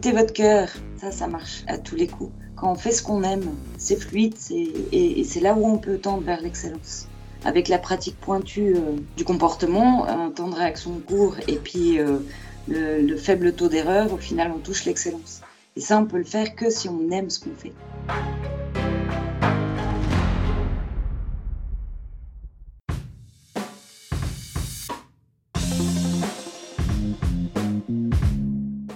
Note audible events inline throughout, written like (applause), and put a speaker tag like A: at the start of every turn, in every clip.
A: écoutez votre cœur. Ça, ça marche à tous les coups. Quand on fait ce qu'on aime, c'est fluide et, c'est là où on peut tendre vers l'excellence. Avec la pratique pointue euh, du comportement, un temps de réaction court et puis euh, le, le faible taux d'erreur, au final, on touche l'excellence. Et ça, on peut le faire que si on aime ce qu'on fait.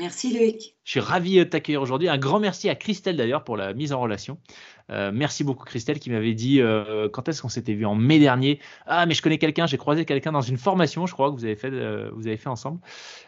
A: Merci Loïc.
B: Je suis ravi de t'accueillir aujourd'hui. Un grand merci à Christelle d'ailleurs pour la mise en relation. Euh, merci beaucoup Christelle qui m'avait dit euh, quand est-ce qu'on s'était vu? En mai dernier. Ah mais je connais quelqu'un, j'ai croisé quelqu'un dans une formation, je crois que vous avez fait, euh, vous avez fait ensemble,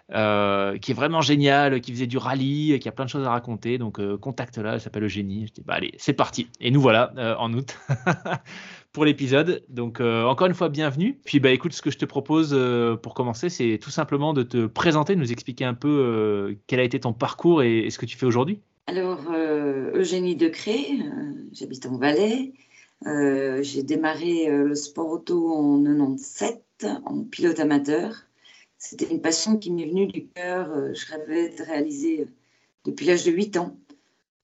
B: qui est vraiment génial, qui faisait du rallye, qui a plein de choses à raconter. Donc contacte-la, elle s'appelle Eugénie. Je dis bah allez, c'est parti. Et nous voilà en août. (laughs) pour l'épisode. Donc euh, encore une fois, bienvenue. Puis bah écoute, ce que je te propose euh, pour commencer, c'est tout simplement de te présenter, nous expliquer un peu euh, quel a été ton parcours et, ce que tu fais aujourd'hui.
A: Alors Eugénie Decré, j'habite en Valais. J'ai démarré le sport auto en 97 en pilote amateur. C'était une passion qui m'est venue du cœur. je rêvais de réaliser depuis l'âge de 8 ans.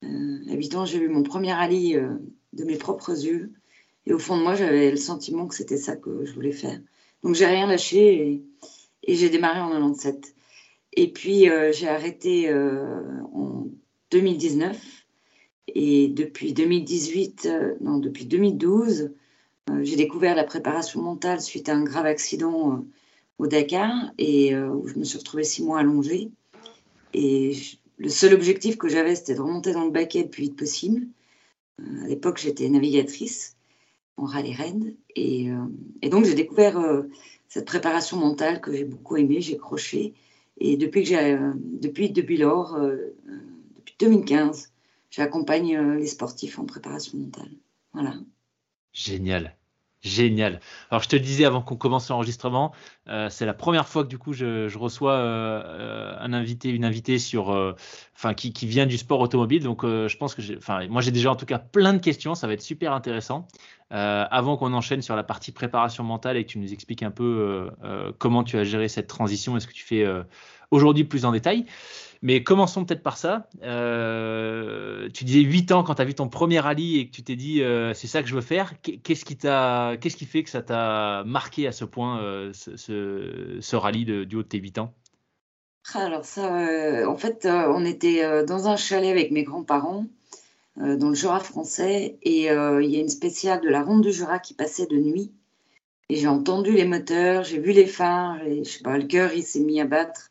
A: à 8 ans, j'ai eu mon premier rallye de mes propres yeux. Et au fond de moi, j'avais le sentiment que c'était ça que je voulais faire. Donc j'ai rien lâché et, j'ai démarré en 97. Et puis euh, j'ai arrêté euh, en 2019. Et depuis 2018, euh, non, depuis 2012, j'ai découvert la préparation mentale suite à un grave accident au Dakar et où je me suis retrouvée six mois allongée. Et le seul objectif que j'avais, c'était de remonter dans le baquet le plus vite possible. à l'époque, j'étais navigatrice en rallye Rennes. Et, euh, et donc, j'ai découvert euh, cette préparation mentale que j'ai beaucoup aimée, j'ai croché. Et depuis, que euh, depuis, depuis lors, depuis 2015, j'accompagne les sportifs en préparation mentale. Voilà.
B: Génial. Génial. Alors je te le disais avant qu'on commence l'enregistrement, euh, c'est la première fois que du coup je, reçois euh, un invité, une invitée sur, euh, enfin qui, vient du sport automobile. Donc je pense que, enfin moi j'ai déjà en tout cas plein de questions, ça va être super intéressant. avant qu'on enchaîne sur la partie préparation mentale et que tu nous expliques un peu comment tu as géré cette transition et ce que tu fais aujourd'hui plus en détail? Mais commençons peut-être par ça. Euh, tu disais 8 ans quand tu as vu ton premier rallye et que tu t'es dit euh, c'est ça que je veux faire. Qu'est-ce qui, qui fait que ça t'a marqué à ce point euh, ce, rallye du haut de tes 8 ans?
A: Alors ça, en fait, on était dans un chalet avec mes grands-parents dans le Jura français et il y a une spéciale de la Ronde du Jura qui passait de nuit. Et j'ai entendu les moteurs, j'ai vu les phares, et, je sais pas, le cœur il s'est mis à battre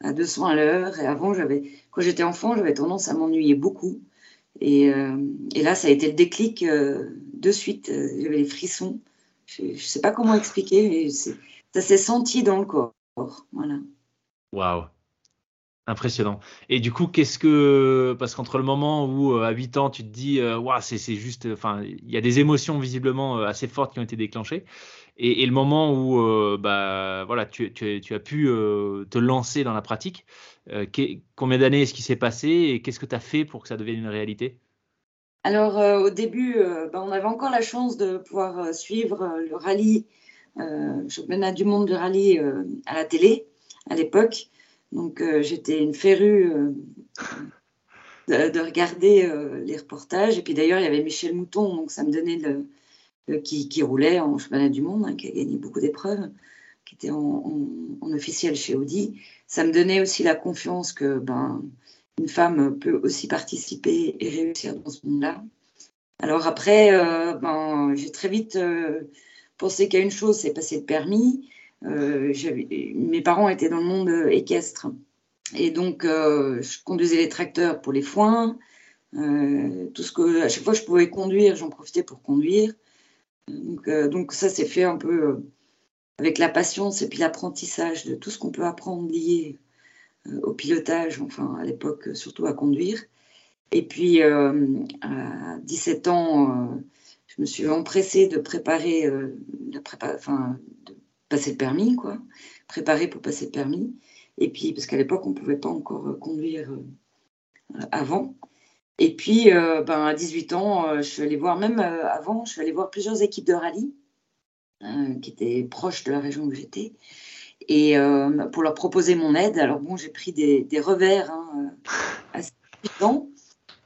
A: à 200 à l'heure. Et avant, j'avais, quand j'étais enfant, j'avais tendance à m'ennuyer beaucoup. Et, euh, là, ça a été le déclic euh, de suite. Euh, j'avais les frissons. Je ne sais pas comment expliquer, mais ça s'est senti dans le corps. Voilà.
B: Waouh. Impressionnant. Et du coup, qu'est-ce que. Parce qu'entre le moment où, à 8 ans, tu te dis, waouh, c'est juste. Enfin, il y a des émotions visiblement assez fortes qui ont été déclenchées. Et, le moment où euh, bah, voilà, tu, as pu euh, te lancer dans la pratique, euh, combien d'années est-ce qui s'est passé et qu'est-ce que tu as fait pour que ça devienne une réalité?
A: Alors au début, bah, on avait encore la chance de pouvoir suivre le rallye, le championnat du monde de rallye à la télé à l'époque. Donc j'étais une férue de, de, regarder les reportages. Et puis d'ailleurs, il y avait Michel Mouton, donc ça me donnait le euh, qui, roulait en championnat du monde, hein, qui a gagné beaucoup d'épreuves, qui était en, officiel chez Audi. Ça me donnait aussi la confiance que ben, une femme peut aussi participer et réussir dans ce monde-là. Alors après, ben, j'ai très vite pensé qu'à une chose, c'est passer le permis. mes parents étaient dans le monde équestre. Et donc, je conduisais les tracteurs pour les foins. tout ce que, à chaque fois que je pouvais conduire, j'en profitais pour conduire. Donc, donc ça, c'est fait un peu avec la patience et puis l'apprentissage de tout ce qu'on peut apprendre lié euh, au pilotage, enfin à l'époque surtout à conduire. Et puis euh, à 17 ans, euh, je me suis empressée de préparer, enfin, de passer le permis, quoi, préparer pour passer le permis. Et puis parce qu'à l'époque on ne pouvait pas encore conduire avant. Et puis ben, à 18 ans, je suis allée voir, même avant, je suis allée voir plusieurs équipes de rallye euh, qui étaient proches de la région où j'étais, et euh, pour leur proposer mon aide. Alors bon, j'ai pris des, revers hein, euh, assez puissants,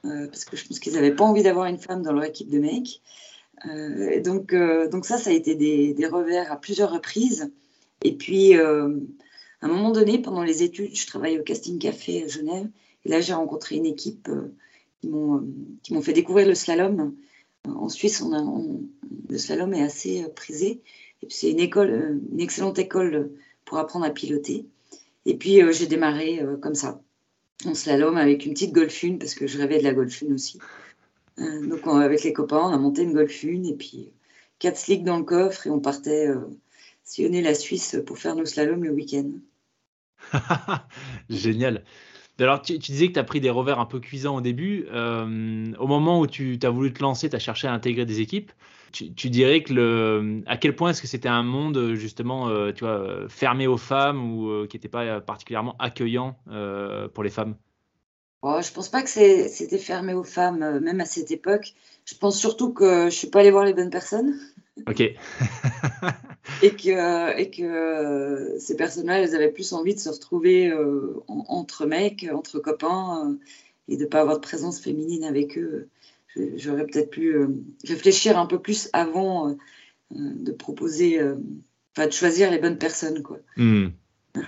A: parce que je pense qu'ils n'avaient pas envie d'avoir une femme dans leur équipe de mecs. donc, donc ça, ça a été des, des, revers à plusieurs reprises. Et puis, à un moment donné, pendant les études, je travaillais au Casting Café à Genève. Et là, j'ai rencontré une équipe qui m'ont fait découvrir le slalom. En Suisse, le slalom est assez euh, prisé. C'est euh, une excellente école pour apprendre à piloter. Et puis euh, j'ai démarré comme ça, en slalom avec une petite golfune parce que je rêvais de la golfune aussi. donc avec les copains, on a monté une golfune et puis quatre slicks dans le coffre et on partait sillonner la Suisse pour faire nos slaloms le week-end. (laughs)
B: Génial. Alors, tu, disais que tu as pris des revers un peu cuisants au début. Euh, au moment où tu as voulu te lancer, tu as cherché à intégrer des équipes. Tu, dirais que le, à quel point est-ce que c'était un monde justement, euh, tu vois, fermé aux femmes ou euh, qui n'était pas particulièrement accueillant pour les femmes?
A: Oh, Je pense pas que c'était fermé aux femmes, même à cette époque. Je pense surtout que je suis pas allée voir les bonnes personnes.
B: Ok. (laughs)
A: et que, et que ces personnes-là, elles avaient plus envie de se retrouver euh, entre mecs, entre copains, euh, et de ne pas avoir de présence féminine avec eux. J'aurais peut-être pu euh, réfléchir un peu plus avant de proposer, enfin de choisir les bonnes personnes. Quoi. Hmm. (laughs)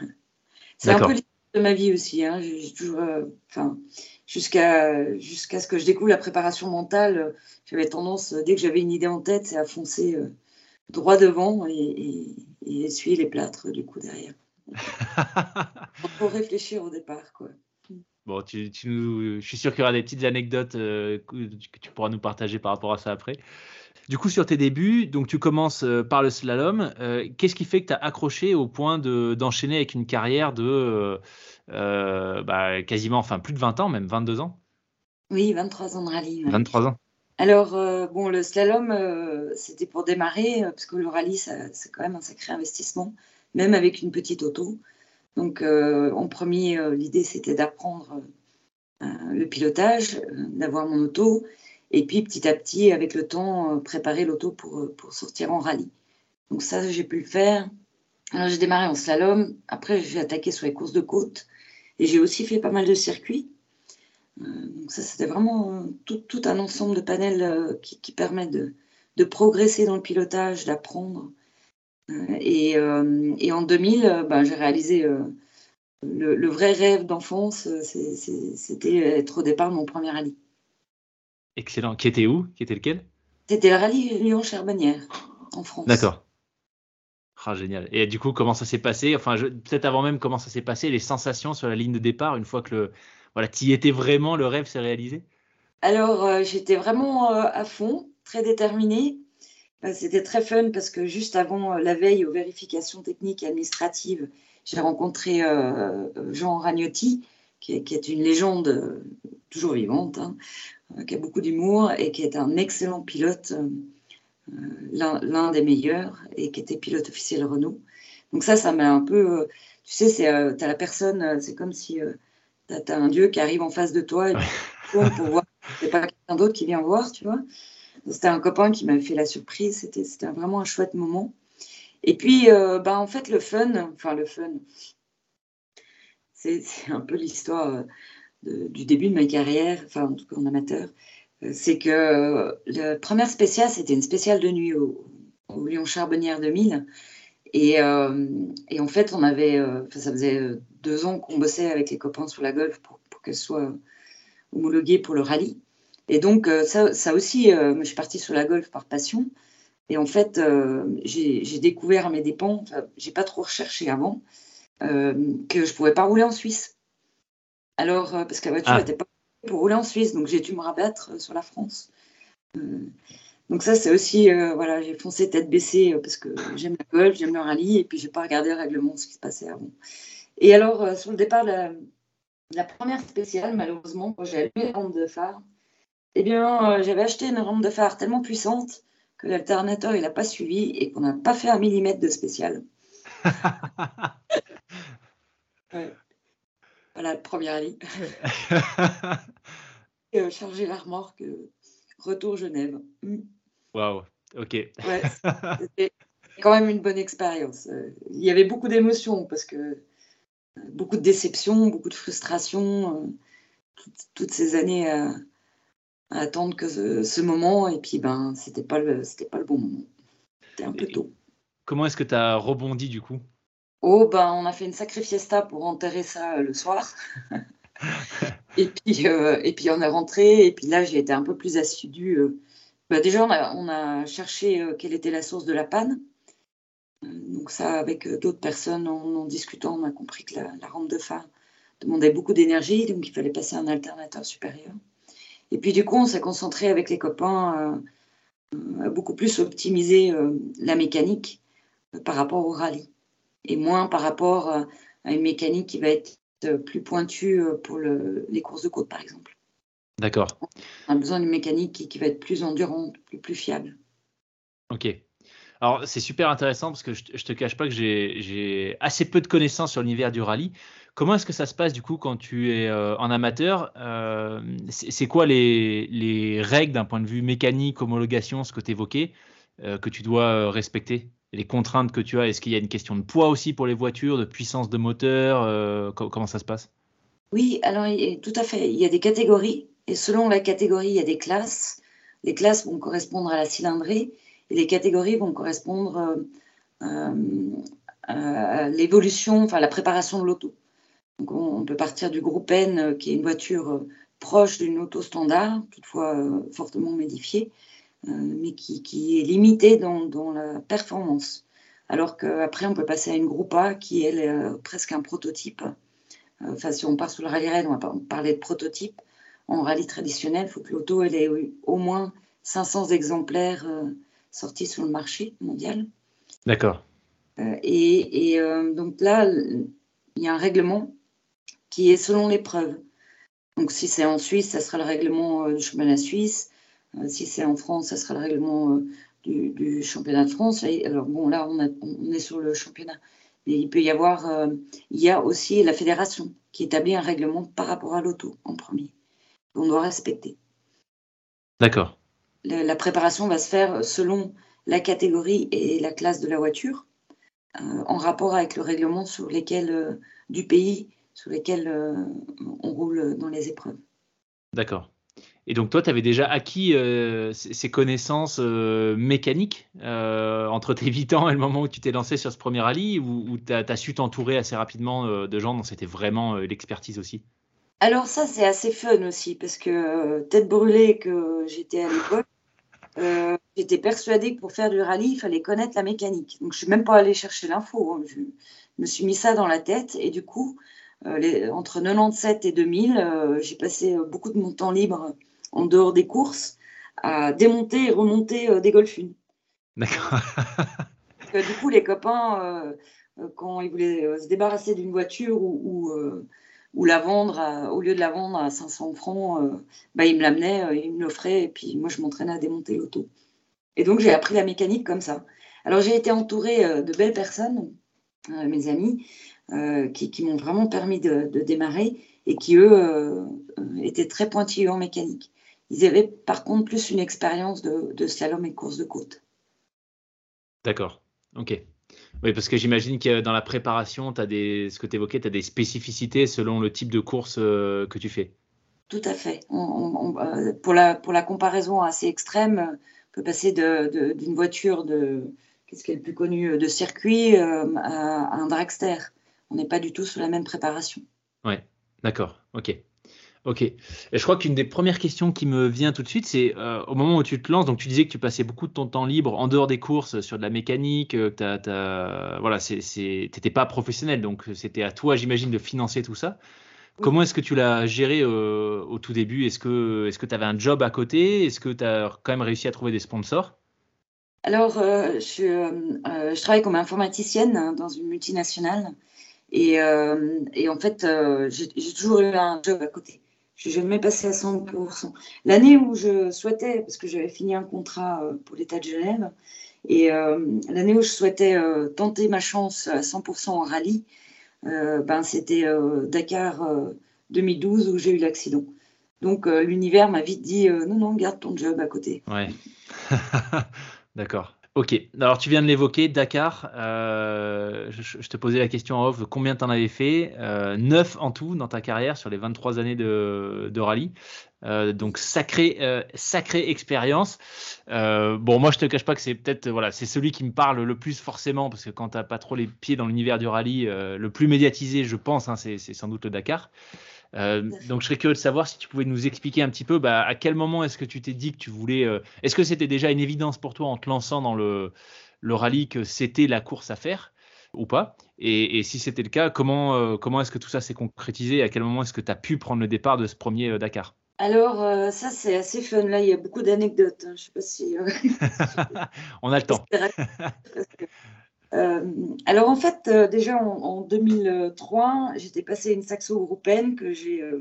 A: C'est un peu l'histoire de ma vie aussi. Hein. J'ai toujours, enfin, jusqu'à jusqu'à ce que je découvre la préparation mentale, j'avais tendance, dès que j'avais une idée en tête, c'est à foncer droit devant et, essuyer les plâtres du coup derrière. (laughs) Pour réfléchir au départ, quoi.
B: Bon, tu, je suis sûr qu'il y aura des petites anecdotes euh, que tu pourras nous partager par rapport à ça après. Du coup, sur tes débuts, donc tu commences euh, par le slalom. Euh, qu'est-ce qui fait que tu as accroché au point d'enchaîner avec une carrière de bah, quasiment, enfin plus de 20 ans, même 22 ans?
A: Oui, 23 ans de rallye.
B: 23 ans.
A: Alors, euh, bon, le slalom, euh, c'était pour démarrer, euh, parce que le rallye, c'est quand même un sacré investissement, même avec une petite auto. Donc, en premier, l'idée, c'était d'apprendre le pilotage, d'avoir mon auto, et puis petit à petit, avec le temps, préparer l'auto pour, pour sortir en rallye. Donc ça, j'ai pu le faire. Alors, j'ai démarré en slalom, après, j'ai attaqué sur les courses de côte, et j'ai aussi fait pas mal de circuits. Euh, donc ça, c'était vraiment tout, un ensemble de panels euh, qui, qui permet de, progresser dans le pilotage, d'apprendre. Euh, et, en 2000, ben, j'ai réalisé le, vrai rêve d'enfance, c'était être au départ de mon premier rallye.
B: Excellent. Qui était où? Qui était lequel?
A: C'était le rallye Lyon-Charbonnière, en France.
B: D'accord. Ah, génial. Et du coup, comment ça s'est passé? Enfin, peut-être avant même comment ça s'est passé, les sensations sur la ligne de départ, une fois que le, voilà, tu y étais vraiment, le rêve s'est réalisé?
A: Alors, euh, j'étais vraiment euh, à fond, très déterminée. Euh, c'était très fun parce que juste avant la veille aux vérifications techniques et administratives, j'ai rencontré Jean Ragnotti, qui est, une légende toujours vivante, hein, qui a beaucoup d'humour et qui est un excellent pilote, l'un des meilleurs, et qui était pilote officiel Renault. Donc ça, ça m'a un peu... tu sais, tu as la personne, c'est comme si tu as, un Dieu qui arrive en face de toi et (laughs) pour voir, c'est pas quelqu'un d'autre qui vient voir, tu vois. C'était un copain qui m'avait fait la surprise, c'était vraiment un chouette moment. Et puis, euh, bah, en fait, le fun, enfin le fun, c'est un peu l'histoire euh, du début de ma carrière, enfin en tout cas en amateur. Euh, c'est que la première spéciale, c'était une spéciale de nuit au, Lyon Charbonnière 2000. Et, et, en fait, on avait, ça faisait deux ans qu'on bossait avec les copains sur la golf pour, qu'elle soit homologuée pour le rallye. Et donc, ça, ça aussi, je suis partie sur la golf par passion. Et en fait, j'ai découvert à mes dépens, j'ai pas trop recherché avant, que je pouvais pas rouler en Suisse. Alors, parce que la voiture n'était ah. pas pour rouler en Suisse, donc j'ai dû me rabattre sur la France. Donc ça, c'est aussi, euh, voilà, j'ai foncé tête baissée euh, parce que j'aime la golf, j'aime le rallye, et puis j'ai pas regardé le règlement, ce qui se passait avant. Et alors, euh, sur le départ, la, la première spéciale, malheureusement, quand j'ai allumé la rampe de phare, eh bien, j'avais acheté une rampe de phare tellement puissante que l'alternateur, il n'a pas suivi et qu'on n'a pas fait un millimètre de spécial. (laughs) Voilà, le premier rallye. charger la remorque, (laughs) retour Genève. Mm.
B: Waouh, ok.
A: Ouais, (laughs) c'était quand même une bonne expérience. Euh, il y avait beaucoup d'émotions parce que euh, beaucoup de déceptions, beaucoup de frustrations, euh, toutes, ces années à, attendre que ce, moment et puis ben c'était pas le c'était pas le bon moment. C'était un peu tôt.
B: Comment est-ce que tu as rebondi du coup?
A: Oh ben on a fait une sacrée fiesta pour enterrer ça le soir. (laughs) et puis et puis on est rentré et puis là j'ai été un peu plus assidue bah, déjà, on a, cherché euh, quelle était la source de la panne. Euh, donc ça, avec euh, d'autres personnes, en, discutant, on a compris que la, rampe de phare demandait beaucoup d'énergie, donc il fallait passer un alternateur supérieur. Et puis du coup, on s'est concentré avec les copains à beaucoup plus optimiser la mécanique par rapport au rallye et moins par rapport à une mécanique qui va être plus pointue pour les courses de côte, par exemple.
B: D'accord.
A: On a besoin d'une mécanique qui, va être plus endurante, plus, plus fiable.
B: Ok. Alors, c'est super intéressant parce que je, ne te cache pas que j'ai assez peu de connaissances sur l'univers du rallye. Comment est-ce que ça se passe du coup quand tu es euh, en amateur? Euh, C'est quoi les, règles d'un point de vue mécanique, homologation, ce que tu évoquais, euh, que tu dois respecter? Les contraintes que tu as Est-ce qu'il y a une question de poids aussi pour les voitures, de puissance de moteur Comment ça se passe?
A: Oui, alors tout à fait. Il y a des catégories et selon la catégorie, il y a des classes. Les classes vont correspondre à la cylindrée et les catégories vont correspondre euh, euh, à l'évolution, enfin la préparation de l'auto. Donc on, peut partir du groupe N, euh, qui est une voiture proche d'une auto standard, toutefois fortement modifiée, mais qui, est limitée dans, la performance. Alors qu'après, on peut passer à une groupe A, qui est presque un prototype. Enfin, si on part sur le rallye raid, on va parler de prototype en rallye traditionnel, il faut que l'auto ait au moins 500 exemplaires euh, sortis sur le marché mondial.
B: D'accord.
A: Euh, et, euh, donc là, il y a un règlement qui est selon l'épreuve. Donc si c'est en Suisse, ça sera le règlement du championnat suisse. Si c'est en France, ça sera le règlement du, championnat de France. alors bon, là, on, on, est sur le championnat. Mais il peut y avoir, il y a aussi la fédération qui établit un règlement par rapport à l'auto en premier qu'on doit respecter.
B: D'accord.
A: La, préparation va se faire selon la catégorie et la classe de la voiture, euh, en rapport avec le règlement sur lesquels, euh, du pays sur lesquels euh, on roule dans les épreuves.
B: D'accord. Et donc toi, tu avais déjà acquis ces connaissances mécaniques entre tes 8 ans et le moment où tu t'es lancé sur ce premier rallye, ou, tu as, su t'entourer assez rapidement de gens dont c'était vraiment l'expertise aussi?
A: Alors ça, c'est assez fun aussi, parce que euh, tête brûlée que j'étais à l'époque, euh, j'étais persuadée que pour faire du rallye, il fallait connaître la mécanique. Donc je suis même pas allée chercher l'info. Hein. Je me suis mis ça dans la tête et du coup, euh, entre 97 et 2000, j'ai passé beaucoup de mon temps libre en dehors des courses à démonter et remonter des golfunes.
B: D'accord.
A: du coup, les copains, quand ils voulaient se débarrasser d'une voiture ou ou la vendre, au lieu de la vendre à 500 francs, euh, bah, il me l'amenait, euh, il me l'offrait, et puis moi, je m'entraînais à démonter l'auto. Et donc, j'ai appris la mécanique comme ça. Alors, j'ai été entourée euh, de belles personnes, mes amis, qui, m'ont vraiment permis de, démarrer et qui, eux, étaient très pointilleux en mécanique. Ils avaient, par contre, plus une expérience de, de slalom et de course de côte.
B: D'accord, ok. Oui, parce que j'imagine que dans la préparation, as des, ce que tu évoquais, tu as des spécificités selon le type de course euh, que tu fais.
A: Tout à fait. Euh, pour, la, pour la comparaison assez extrême, on peut passer d'une voiture de, qu'est-ce qui est le plus connu, de circuit euh, à, un dragster. On n'est pas du tout sur la même préparation.
B: Oui, d'accord, ok. Ok. Et je crois qu'une des premières questions qui me vient tout de suite, c'est euh, au moment où tu te lances, donc tu disais que tu passais beaucoup de ton temps libre en dehors des courses sur de la mécanique, euh, que voilà, tu n'étais pas professionnel, donc c'était à toi, j'imagine, de financer tout ça. Comment est-ce que tu l'as géré euh, au tout début? Est-ce que tu avais un job à côté? Est-ce que tu as quand même réussi à trouver des sponsors?
A: Alors, je, je, travaille comme informaticienne hein, dans une multinationale. Et, et en fait, j'ai toujours eu un job à côté. Je suis jamais passé à 100%. L'année où je souhaitais, parce que j'avais fini un contrat euh, pour l'État de Genève, et euh, l'année où je souhaitais euh, tenter ma chance à 100% en rallye, ben, c'était Dakar 2012 où j'ai eu l'accident. Donc l'univers m'a vite dit non, non, garde ton job à côté.
B: Ouais. (laughs) D'accord. Ok, alors tu viens de l'évoquer, Dakar. Euh, je, te posais la question en off, combien tu en avais fait euh, 9 en tout dans ta carrière sur les 23 années de, rallye. Euh, donc sacrée, euh, sacrée expérience. bon, moi je te cache pas que c'est peut-être voilà, c'est celui qui me parle le plus forcément parce que quand tu n'as pas trop les pieds dans l'univers du rallye, le plus médiatisé, je pense, hein, c'est sans doute le Dakar. Euh, donc je serais curieux de savoir si tu pouvais nous expliquer un petit peu bah, à quel moment est-ce que tu t'es dit que tu voulais. Euh, est-ce que c'était déjà une évidence pour toi en te lançant dans le, le rallye que c'était la course à faire ou pas? Et, si c'était le cas, comment, euh, comment est-ce que tout ça s'est concrétisé? À quel moment est-ce que tu as pu prendre le départ de ce premier Dakar?
A: Alors, ça, c'est assez fun. Là, il y a beaucoup d'anecdotes. Hein. Je sais pas si. (laughs) (laughs)
B: On a le temps. (laughs)
A: Euh, alors en fait, euh, déjà en, 2003, j'étais passée une saxo européenne que. Euh,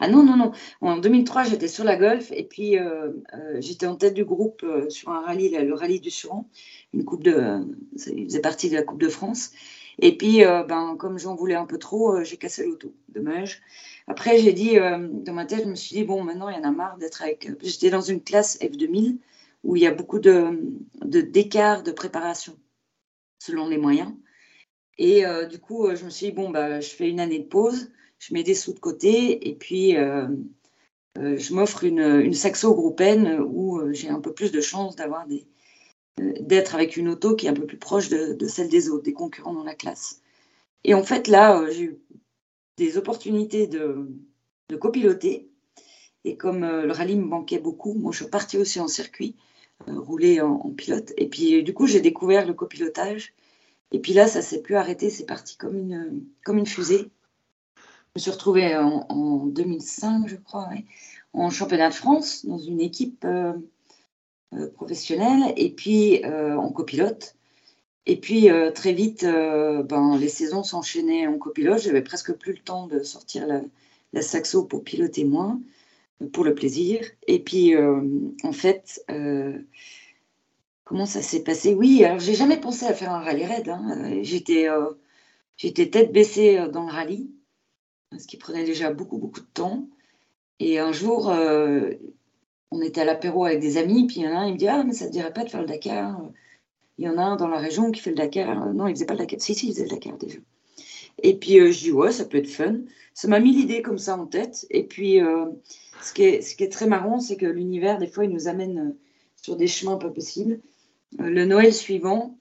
A: ah non, non, non. En 2003, j'étais sur la Golf et puis j'étais en tête du groupe sur un rallye, le rallye du Suran, une coupe de. Ça faisait partie de la Coupe de France. Et puis, ben, comme j'en voulais un peu trop, j'ai cassé l'auto. Dommage. Après, j'ai dit, dans ma tête, je me suis dit, bon, maintenant, il y en a marre d'être avec. J'étais dans une classe F2000 où il y a beaucoup de d'écart de préparation selon les moyens. Et euh, du coup, euh, je me suis dit, bon, bah, je fais une année de pause, je mets des sous de côté, et puis euh, je m'offre une, une saxo groupaine où j'ai un peu plus de chance d'avoir des d'être avec une auto qui est un peu plus proche de, de, celle des autres, des concurrents dans la classe. Et en fait, là, j'ai eu des opportunités de, de copiloter. Et comme le rallye me manquait beaucoup, moi, je suis partie aussi en circuit. Euh, rouler en, pilote. Et puis, du coup, j'ai découvert le copilotage. Et puis là, ça s'est plus arrêté, c'est parti comme une, comme une fusée. Je me suis retrouvée en, 2005, je crois, en championnat de France, dans une équipe euh, euh, professionnelle, et puis en copilote. Et puis très vite, ben, les saisons s'enchaînaient en copilote. J'avais presque plus le temps de sortir la saxo pour piloter moins pour le plaisir. Et puis, euh, en fait, euh, comment ça s'est passé? Oui, alors j'ai jamais pensé à faire un rallye raid. Hein. J'étais, euh, j'étais tête baissée dans le rallye, ce qui prenait déjà beaucoup, beaucoup de temps. Et un jour, on était à l'apéro avec des amis, puis il y en a un, il me dit Ah, mais ça ne te dirait pas de faire le Dakar? Il y en a un dans la région qui fait le Dakar. Non, il faisait pas le Dakar. Si, si, il faisait le Dakar déjà. Et puis, je dis Ouais, ça peut être fun. Ça m'a mis l'idée comme ça en tête. Et puis, ce qui est, très marrant, c'est que l'univers, des fois, il nous amène euh, sur des chemins pas possibles. Euh, le Noël suivant,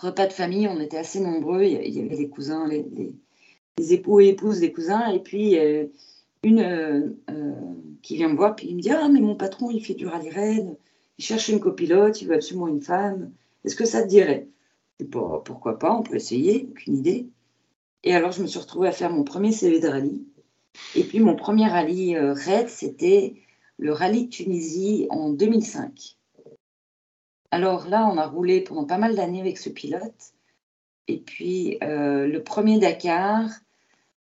A: repas de famille, on était assez nombreux. Il y avait les cousins, les, époux et épouses des cousins. Et puis, euh, une qui vient me voir, puis il me dit Ah, mais mon patron, il fait du rallye raid, il cherche une copilote, il veut absolument une femme. Est-ce que ça te dirait? Pourquoi pas, on peut essayer, aucune idée. Et alors, je me suis retrouvée à faire mon premier CV de rallye. Et puis mon premier rallye euh, raid, c'était le rallye de Tunisie en 2005. Alors là, on a roulé pendant pas mal d'années avec ce pilote. Et puis euh, le premier Dakar,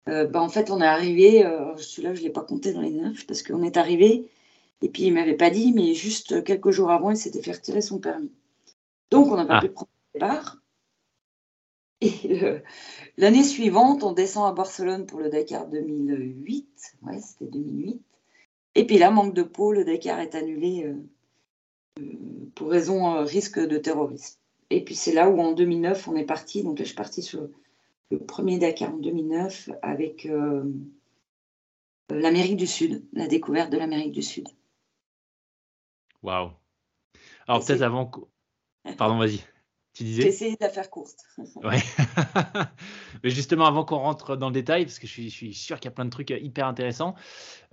A: euh, bah, en fait, on est arrivé, celui-là, je ne l'ai pas compté dans les neuf, parce qu'on est arrivé, et puis il ne m'avait pas dit, mais juste quelques jours avant, il s'était fait retirer son permis. Donc, on n'a pas ah. pu prendre le départ. (laughs) Et l'année suivante, on descend à Barcelone pour le Dakar 2008. Ouais, c'était 2008. Et puis là, manque de peau, le Dakar est annulé euh, euh, pour raison euh, risque de terrorisme. Et puis c'est là où en 2009, on est parti. Donc là, je suis partie sur le premier Dakar en 2009 avec l'Amérique du Sud, la découverte de l'Amérique du Sud.
B: Waouh. Alors peut-être avant. Pardon, vas-y. Tu disais
A: J'ai essayé de la faire courte. (laughs)
B: Ouais. (laughs) Mais justement, avant qu'on rentre dans le détail, parce que je suis, je suis sûr qu'il y a plein de trucs hyper intéressants,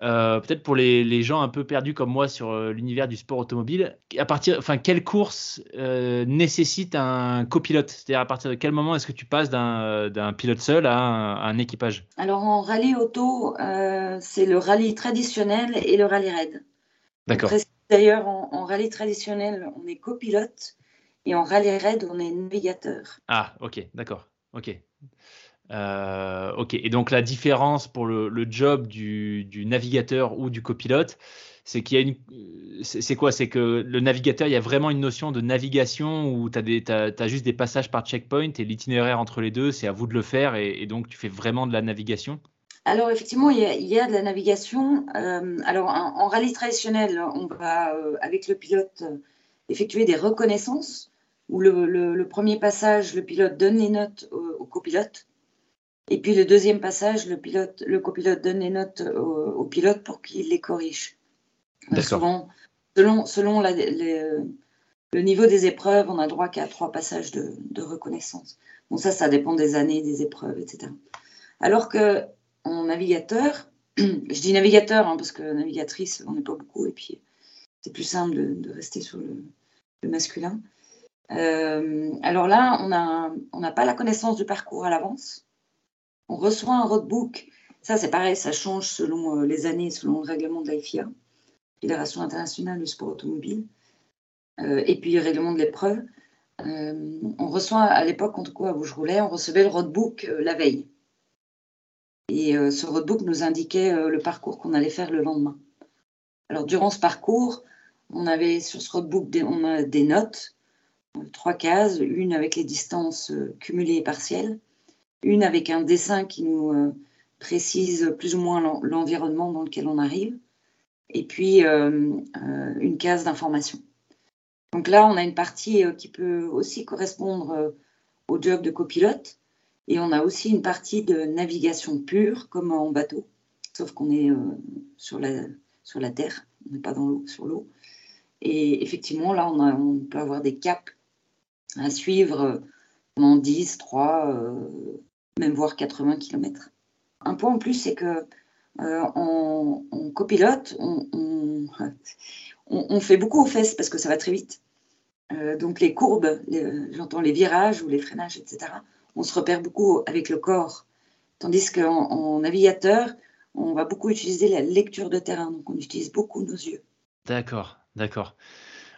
B: euh, peut-être pour les, les, gens un peu perdus comme moi sur euh, l'univers du sport automobile, à partir, enfin, quelle course euh, nécessite un copilote? C'est-à-dire à partir de quel moment est-ce que tu passes d'un pilote seul à un, à un, équipage?
A: Alors en rallye auto, c'est le rallye traditionnel et le rallye raid.
B: D'accord.
A: D'ailleurs, en, en, rallye traditionnel, on est copilote et en rallye raid, on est navigateur.
B: Ah, ok, d'accord. Ok. Euh, ok. Et donc la différence pour le, le job du, du, navigateur ou du copilote, c'est qu'il y a une. C'est quoi? C'est que le navigateur, il y a vraiment une notion de navigation où tu as, as, juste des passages par checkpoint et l'itinéraire entre les deux, c'est à vous de le faire et, et, donc tu fais vraiment de la navigation?
A: Alors effectivement, il y a, il y a de la navigation. Euh, alors en, en, rallye traditionnel, on va euh, avec le pilote effectuer des reconnaissances où le, le, le, premier passage, le pilote donne les notes au, au, copilote. Et puis le deuxième passage, le, pilote, le copilote donne les notes au, au pilote pour qu'il les corrige. Souvent, selon, selon la, les, le niveau des épreuves, on a droit qu'à trois passages de, de, reconnaissance. Bon, ça, ça dépend des années, des épreuves, etc. Alors que en navigateur, (clears throat) je dis navigateur hein, parce que navigatrice, on n'est pas beaucoup, et puis c'est plus simple de, de, rester sur le, le masculin. Euh, alors là, on n'a pas la connaissance du parcours à l'avance. On reçoit un roadbook. Ça, c'est pareil, ça change selon euh, les années, selon le règlement de la FIA, Fédération internationale du sport automobile, euh, et puis le règlement de l'épreuve. On reçoit à l'époque, en tout cas, où je roulais, on recevait le roadbook la veille. Et ce roadbook nous indiquait le parcours qu'on allait faire le lendemain. Alors, durant ce parcours, on avait sur ce roadbook des notes trois cases, une avec les distances cumulées et partielles, une avec un dessin qui nous euh, précise plus ou moins l'environnement dans lequel on arrive, et puis euh, euh, une case d'information. Donc là, on a une partie qui peut aussi correspondre au job de copilote, et on a aussi une partie de navigation pure, comme en bateau, sauf qu'on est sur, la, sur la terre, on n'est pas dans l'eau, sur l'eau. Et effectivement, là, on, on peut avoir des caps à suivre pendant 10, 3, euh, même voire 80 km. Un point en plus, c'est que euh, en, copilote, on, on, (laughs) on, fait beaucoup aux fesses parce que ça va très vite. Euh, donc les courbes, j'entends les virages ou les freinages, etc., on se repère beaucoup avec le corps. Tandis qu'en en navigateur, on va beaucoup utiliser la lecture de terrain, donc on utilise beaucoup nos yeux.
B: D'accord, d'accord.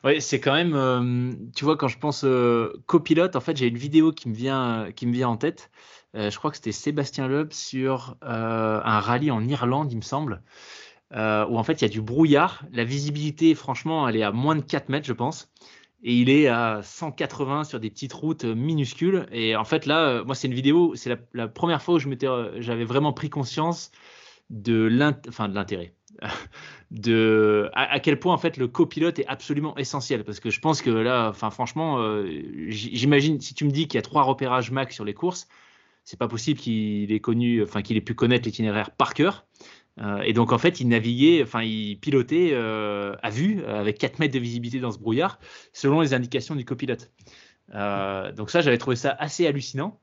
B: Oui, c'est quand même, euh, tu vois, quand je pense euh, copilote, en fait, j'ai une vidéo qui me vient, qui me vient en tête. Euh, je crois que c'était Sébastien Loeb sur un rallye en Irlande, il me semble, où en fait il y a du brouillard. La visibilité, franchement, elle est à moins de 4 mètres, je pense. Et il est à 180 sur des petites routes minuscules. Et en fait, là, moi, c'est une vidéo, c'est la, la, première fois où j'avais vraiment pris conscience de l'intérêt de à, quel point en fait le copilote est absolument essentiel. Parce que je pense que là enfin franchement euh, j'imagine si tu me dis qu'il y a trois repérages max sur les courses c'est pas possible qu'il ait connu enfin qu'il ait pu connaître l'itinéraire par cœur. Euh, et donc en fait il naviguait enfin il pilotait euh, à vue avec 4 mètres de visibilité dans ce brouillard selon les indications du copilote. Donc ça j'avais trouvé ça assez hallucinant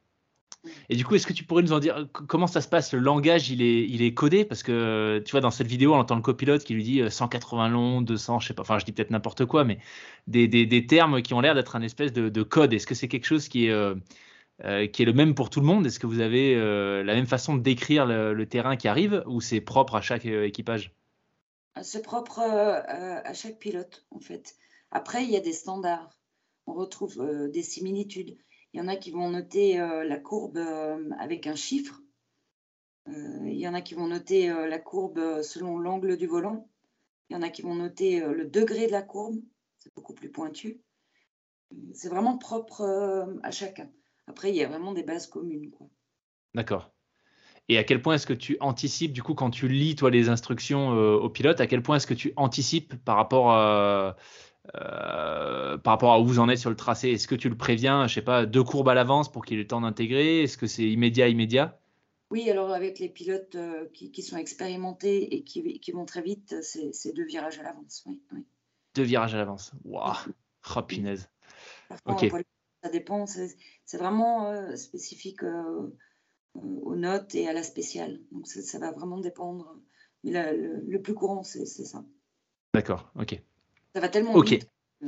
B: et du coup, est-ce que tu pourrais nous en dire comment ça se passe? Le langage, il est, il est codé? Parce que tu vois, dans cette vidéo, on entend le copilote qui lui dit 180 long, 200, je sais pas, enfin, je dis peut-être n'importe quoi, mais des, des, des, termes qui ont l'air d'être un espèce de, de code. Est-ce que c'est quelque chose qui est, euh, euh, qui est le même pour tout le monde? Est-ce que vous avez euh, la même façon de décrire le, terrain qui arrive ou c'est propre à chaque euh, équipage?
A: C'est propre à chaque pilote, en fait. Après, il y a des standards. On retrouve des similitudes. Il y en a qui vont noter euh, la courbe euh, avec un chiffre. Euh, il y en a qui vont noter la courbe selon l'angle du volant. Il y en a qui vont noter le degré de la courbe. C'est beaucoup plus pointu. C'est vraiment propre à chacun. Après, il y a vraiment des bases communes.
B: D'accord. Et à quel point est-ce que tu anticipes, du coup, quand tu lis, toi, les instructions euh, au pilote, à quel point est-ce que tu anticipes par rapport à, euh, par rapport à où vous en êtes sur le tracé Est-ce que tu le préviens, je sais pas, deux courbes à l'avance pour qu'il ait le temps d'intégrer? Est-ce que c'est immédiat, immédiat?
A: Oui, alors avec les pilotes euh, qui, qui, sont expérimentés et qui, qui vont très vite, c'est deux virages à l'avance. Oui, oui.
B: Deux virages à l'avance. Waouh, oh, punaise.
A: Okay. ça dépend. C'est vraiment spécifique aux notes et à la spéciale. Donc ça, va vraiment dépendre. Mais le, plus courant, c'est ça.
B: D'accord, ok.
A: Ça va tellement
B: Ok. (laughs)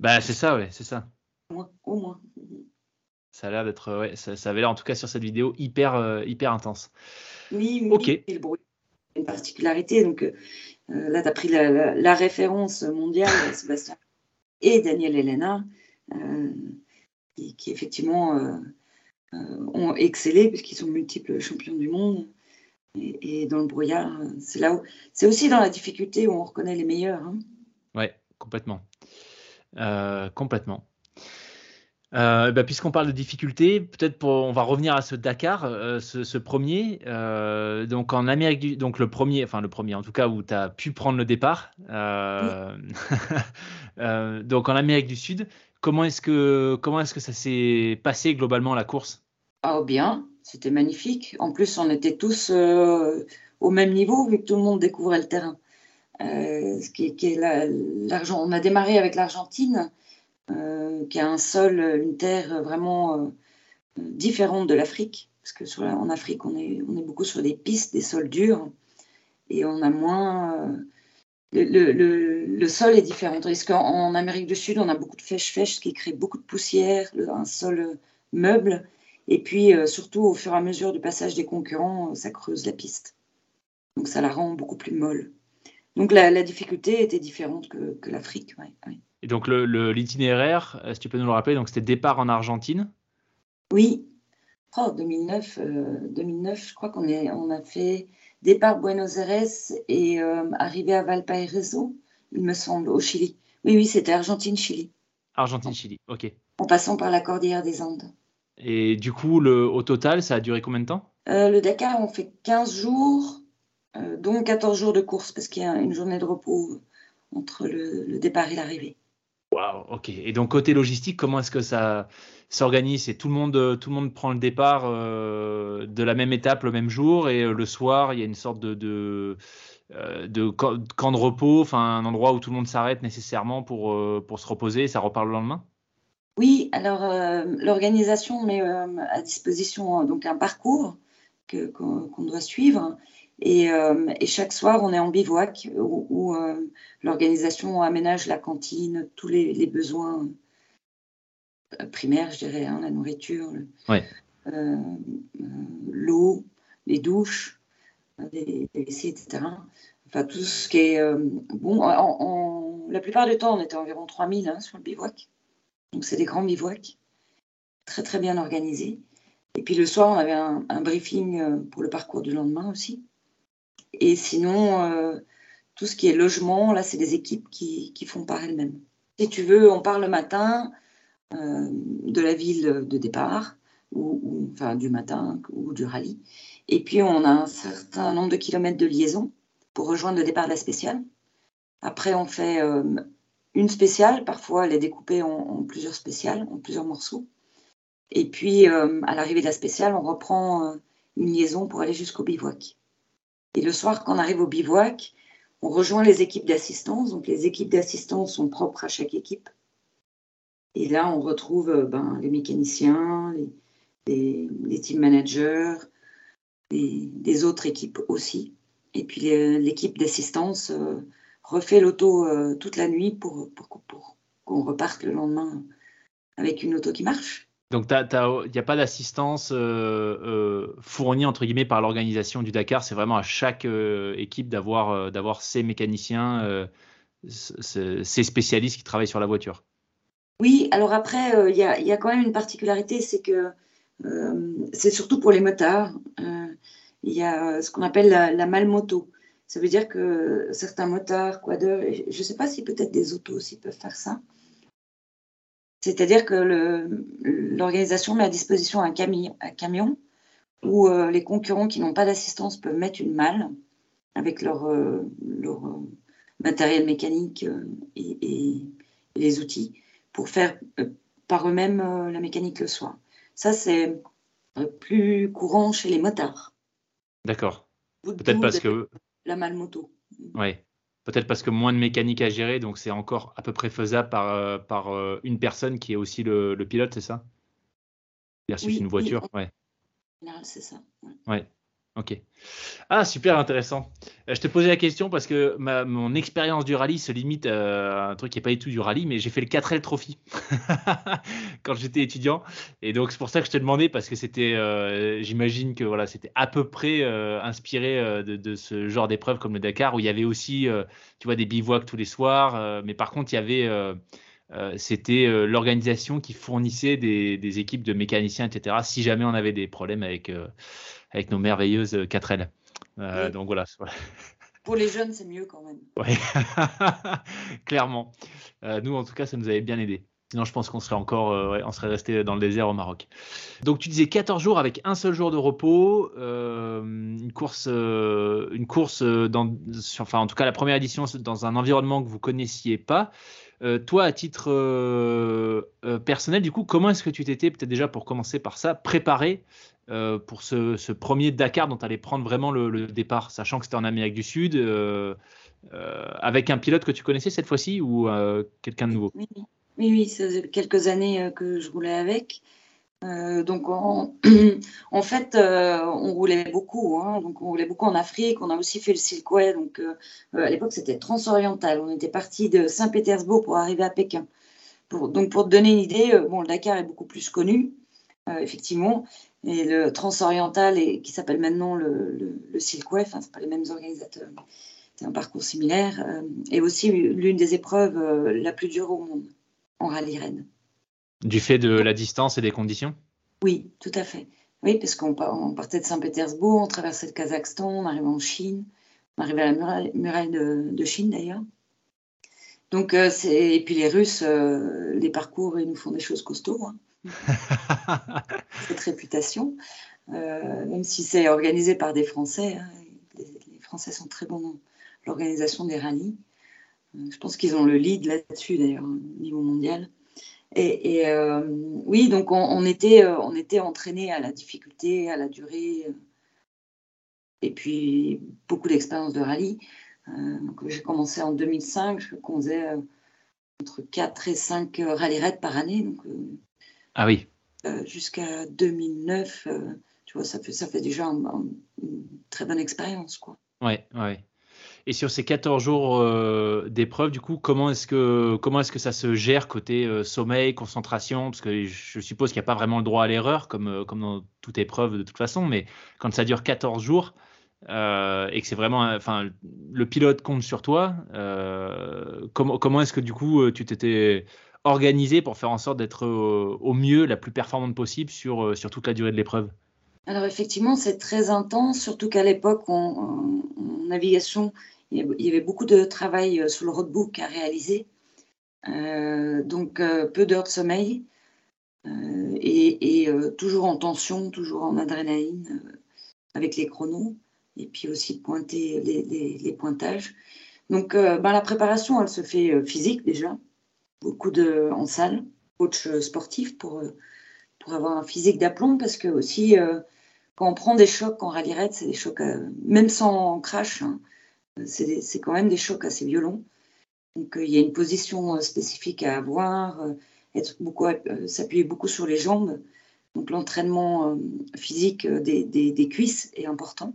B: bah c'est ça, ouais, c'est ça.
A: Au moins. Au moins.
B: Ça a l'air d'être, ouais, ça, ça, avait l'air en tout cas sur cette vidéo hyper, hyper intense.
A: Oui, oui.
B: Ok.
A: le bruit une particularité. Donc euh, là, tu as pris la, référence mondiale, (laughs) Sébastien et Daniel Elena, euh, qui, effectivement euh, ont excellé puisqu'ils sont multiples champions du monde. Et, dans le brouillard, c'est là où c'est aussi dans la difficulté où on reconnaît les meilleurs. Hein.
B: Complètement, complètement. Euh, bah, puisqu'on parle de difficultés, peut-être on va revenir à ce Dakar, euh, ce, premier. Euh, donc en Amérique du, donc le premier, enfin le premier en tout cas où tu as pu prendre le départ. (laughs) donc en Amérique du Sud, comment est-ce que comment est-ce que ça s'est passé globalement la course?
A: Oh bien, c'était magnifique. En plus, on était tous au même niveau vu que tout le monde découvrait le terrain. L'argent. On a démarré avec l'Argentine. Euh, qui a un sol, une terre vraiment euh, différente de l'Afrique. Parce que en Afrique, on est, beaucoup sur des pistes, des sols durs, et on a moins. Euh, le, sol est différent. Tandis qu'en Amérique du Sud, on a beaucoup de fèche-fèche, ce qui crée beaucoup de poussière, un sol meuble. Et puis, surtout, au fur et à mesure du passage des concurrents, ça creuse la piste. Donc, ça la rend beaucoup plus molle. Donc, la, la difficulté était différente que, que l'Afrique. Ouais, ouais.
B: Et donc l'itinéraire, le, si tu peux nous le rappeler, donc c'était départ en Argentine?
A: Oui. Oh, 2009, 2009, euh, je crois qu'on on a fait départ Buenos Aires et euh, arrivé à Valparaiso, il me semble, au Chili. Oui, oui, c'était Argentine-Chili.
B: Argentine-Chili, ok.
A: En passant par la cordillère des Andes.
B: Et du coup, le, au total, ça a duré combien de temps?
A: Euh, Le Dakar, on fait 15 jours, dont 14 jours de course, parce qu'il y a une journée de repos entre le départ et l'arrivée.
B: Waouh, ok. Et donc côté logistique, comment est-ce que ça s'organise? C'est tout le monde, tout le monde prend le départ euh, de la même étape le même jour et euh, le soir il y a une sorte de, de, euh, de camp, de repos, enfin un endroit où tout le monde s'arrête nécessairement pour, pour se reposer et ça repart le lendemain?
A: Oui, alors l'organisation met à disposition donc un parcours qu'on doit suivre euh, et, chaque soir, on est en bivouac où, euh, l'organisation aménage la cantine, tous les, besoins euh, primaires, je dirais, hein, la nourriture, l'eau, les douches, les, WC, etc. Enfin, tout ce qui est bon. la plupart du temps, on était environ 3000 hein, sur le bivouac. Donc, c'est des grands bivouacs, très très bien organisés. Et puis le soir, on avait un briefing pour le parcours du lendemain aussi. Et sinon, euh, tout ce qui est logement, là, c'est des équipes qui, font par elles-mêmes. Si tu veux, on part le matin euh, de la ville de départ, ou, enfin du matin ou du rallye. Et puis, on a un certain nombre de kilomètres de liaison pour rejoindre le départ de la spéciale. Après, on fait euh, une spéciale. Parfois, elle est découpée en, plusieurs spéciales, en plusieurs morceaux. Et puis, à l'arrivée de la spéciale, on reprend une liaison pour aller jusqu'au bivouac. Et le soir, quand on arrive au bivouac, on rejoint les équipes d'assistance. Donc les équipes d'assistance sont propres à chaque équipe. Et là, on retrouve euh, ben, les mécaniciens, les, team managers, les, autres équipes aussi. Et puis l'équipe d'assistance euh, refait l'auto euh, toute la nuit pour, pour qu'on reparte le lendemain avec une auto qui marche.
B: Donc, il n'y a pas d'assistance euh, euh, fournie entre guillemets par l'organisation du Dakar. C'est vraiment à chaque euh, équipe d'avoir ses mécaniciens, ses spécialistes qui travaillent sur la voiture.
A: Oui, alors après, il y, a, quand même une particularité, c'est que c'est surtout pour les motards. Il y a ce qu'on appelle la, la, malmoto. Ça veut dire que certains motards, quadeurs, je ne sais pas si peut-être des autos aussi peuvent faire ça. C'est-à-dire que l'organisation met à disposition un, camion où euh, les concurrents qui n'ont pas d'assistance peuvent mettre une malle avec leur, euh, euh, matériel mécanique et, les outils pour faire par eux-mêmes la mécanique le soir. Ça, c'est plus courant chez les motards.
B: D'accord. Peut-être parce que.
A: La malle moto.
B: Oui. Peut-être parce que moins de mécanique à gérer, donc c'est encore à peu près faisable par, par une personne qui est aussi le, pilote, c'est ça? Versus une voiture, ouais.
A: c'est ça.
B: ouais. Ok. Ah, super intéressant. Euh, je te posais la question parce que mon expérience du rallye se limite à un truc qui n'est pas du tout du rallye, mais j'ai fait le 4L Trophy (laughs) quand j'étais étudiant. Et donc, c'est pour ça que je te demandais parce que c'était, euh, j'imagine que voilà, c'était à peu près euh, inspiré de, ce genre d'épreuve comme le Dakar où il y avait aussi, tu vois, des bivouacs tous les soirs. mais par contre, il y avait. c'était l'organisation qui fournissait des, des, équipes de mécaniciens, etc. Si jamais on avait des problèmes avec avec nos merveilleuses 4L. Euh, donc voilà. (laughs)
A: Pour les jeunes, c'est mieux quand même.
B: Oui, (laughs) clairement. Euh, nous, en tout cas, ça nous avait bien aidé. Sinon, je pense qu'on serait encore, euh, on serait resté dans le désert au Maroc. Donc, tu disais 14 jours avec un seul jour de repos, une course, une course dans, enfin, en tout cas, la première édition dans un environnement que vous connaissiez pas. toi, à titre personnel, du coup, comment est-ce que tu t'étais, peut-être déjà pour commencer par ça, préparé euh, pour ce, premier Dakar dont tu allais prendre vraiment le, départ, sachant que c'était en Amérique du Sud, euh, euh, avec un pilote que tu connaissais cette fois-ci ou quelqu'un de nouveau?
A: Oui, oui, ça faisait quelques années que je roulais avec. donc en, (clears throat) fait, on roulait beaucoup. Hein. donc on roulait beaucoup en Afrique. On a aussi fait le Silkway. Donc à l'époque c'était transoriental. On était parti de Saint-Pétersbourg pour arriver à Pékin. donc pour te donner une idée, bon le Dakar est beaucoup plus connu, effectivement, et le transoriental, et, qui s'appelle maintenant le, le, le Silkway, enfin, ce pas les mêmes organisateurs, c'est un parcours similaire, euh, est aussi l'une des épreuves euh, la plus dure au monde en rallye raid.
B: Du fait de la distance et des conditions?
A: Oui, tout à fait. Oui, parce qu'on partait de Saint-Pétersbourg, on traversait le Kazakhstan, on arrivait en Chine, on arrivait à la muraille, de, Chine d'ailleurs. Donc, euh, et puis les Russes, les parcours, ils nous font des choses costauds. Hein. (laughs) cette réputation, euh, même si c'est organisé par des Français. Hein, les, Français sont très bons dans l'organisation des rallyes. Euh, je pense qu'ils ont le lead là-dessus, d'ailleurs, au niveau mondial. Et, euh, oui, donc on, était, on était entraîné à la difficulté, à la durée, et puis beaucoup d'expérience de rallye. j'ai commencé en 2005, je faisait entre 4 et 5 rallye raids par année.
B: Ah oui.
A: Euh, jusqu'à 2009, euh, tu vois, ça fait, ça fait déjà une très bonne expérience, quoi.
B: Ouais, ouais. Et sur ces 14 jours euh, d'épreuve, du coup, comment est-ce que comment est-ce que ça se gère côté sommeil, concentration? Parce que je suppose qu'il n'y a pas vraiment le droit à l'erreur, comme, comme dans toute épreuve de toute façon, mais quand ça dure 14 jours et que c'est vraiment, enfin, le pilote compte sur toi, comment, comment est-ce que du coup tu t'étais organisé pour faire en sorte d'être euh, au mieux, la plus performante possible sur, euh, sur toute la durée de l'épreuve
A: Alors effectivement, c'est très intense, surtout qu'à l'époque, en, navigation, il y avait beaucoup de travail euh, sur le roadbook à réaliser. donc peu d'heures de sommeil et, toujours en tension, toujours en adrénaline avec les chronos et puis aussi pointer les, les, pointages. Donc ben, la préparation, elle se fait physique déjà beaucoup de, en salle, coach sportif pour, pour avoir un physique d'aplomb parce que aussi euh, quand on prend des chocs en rallye raid, c'est des chocs, euh, même sans crash, hein, c'est quand même des chocs assez violents. Donc euh, il y a une position spécifique à avoir, être beaucoup, s'appuyer beaucoup sur les jambes. Donc l'entraînement physique des, des, des, cuisses est important.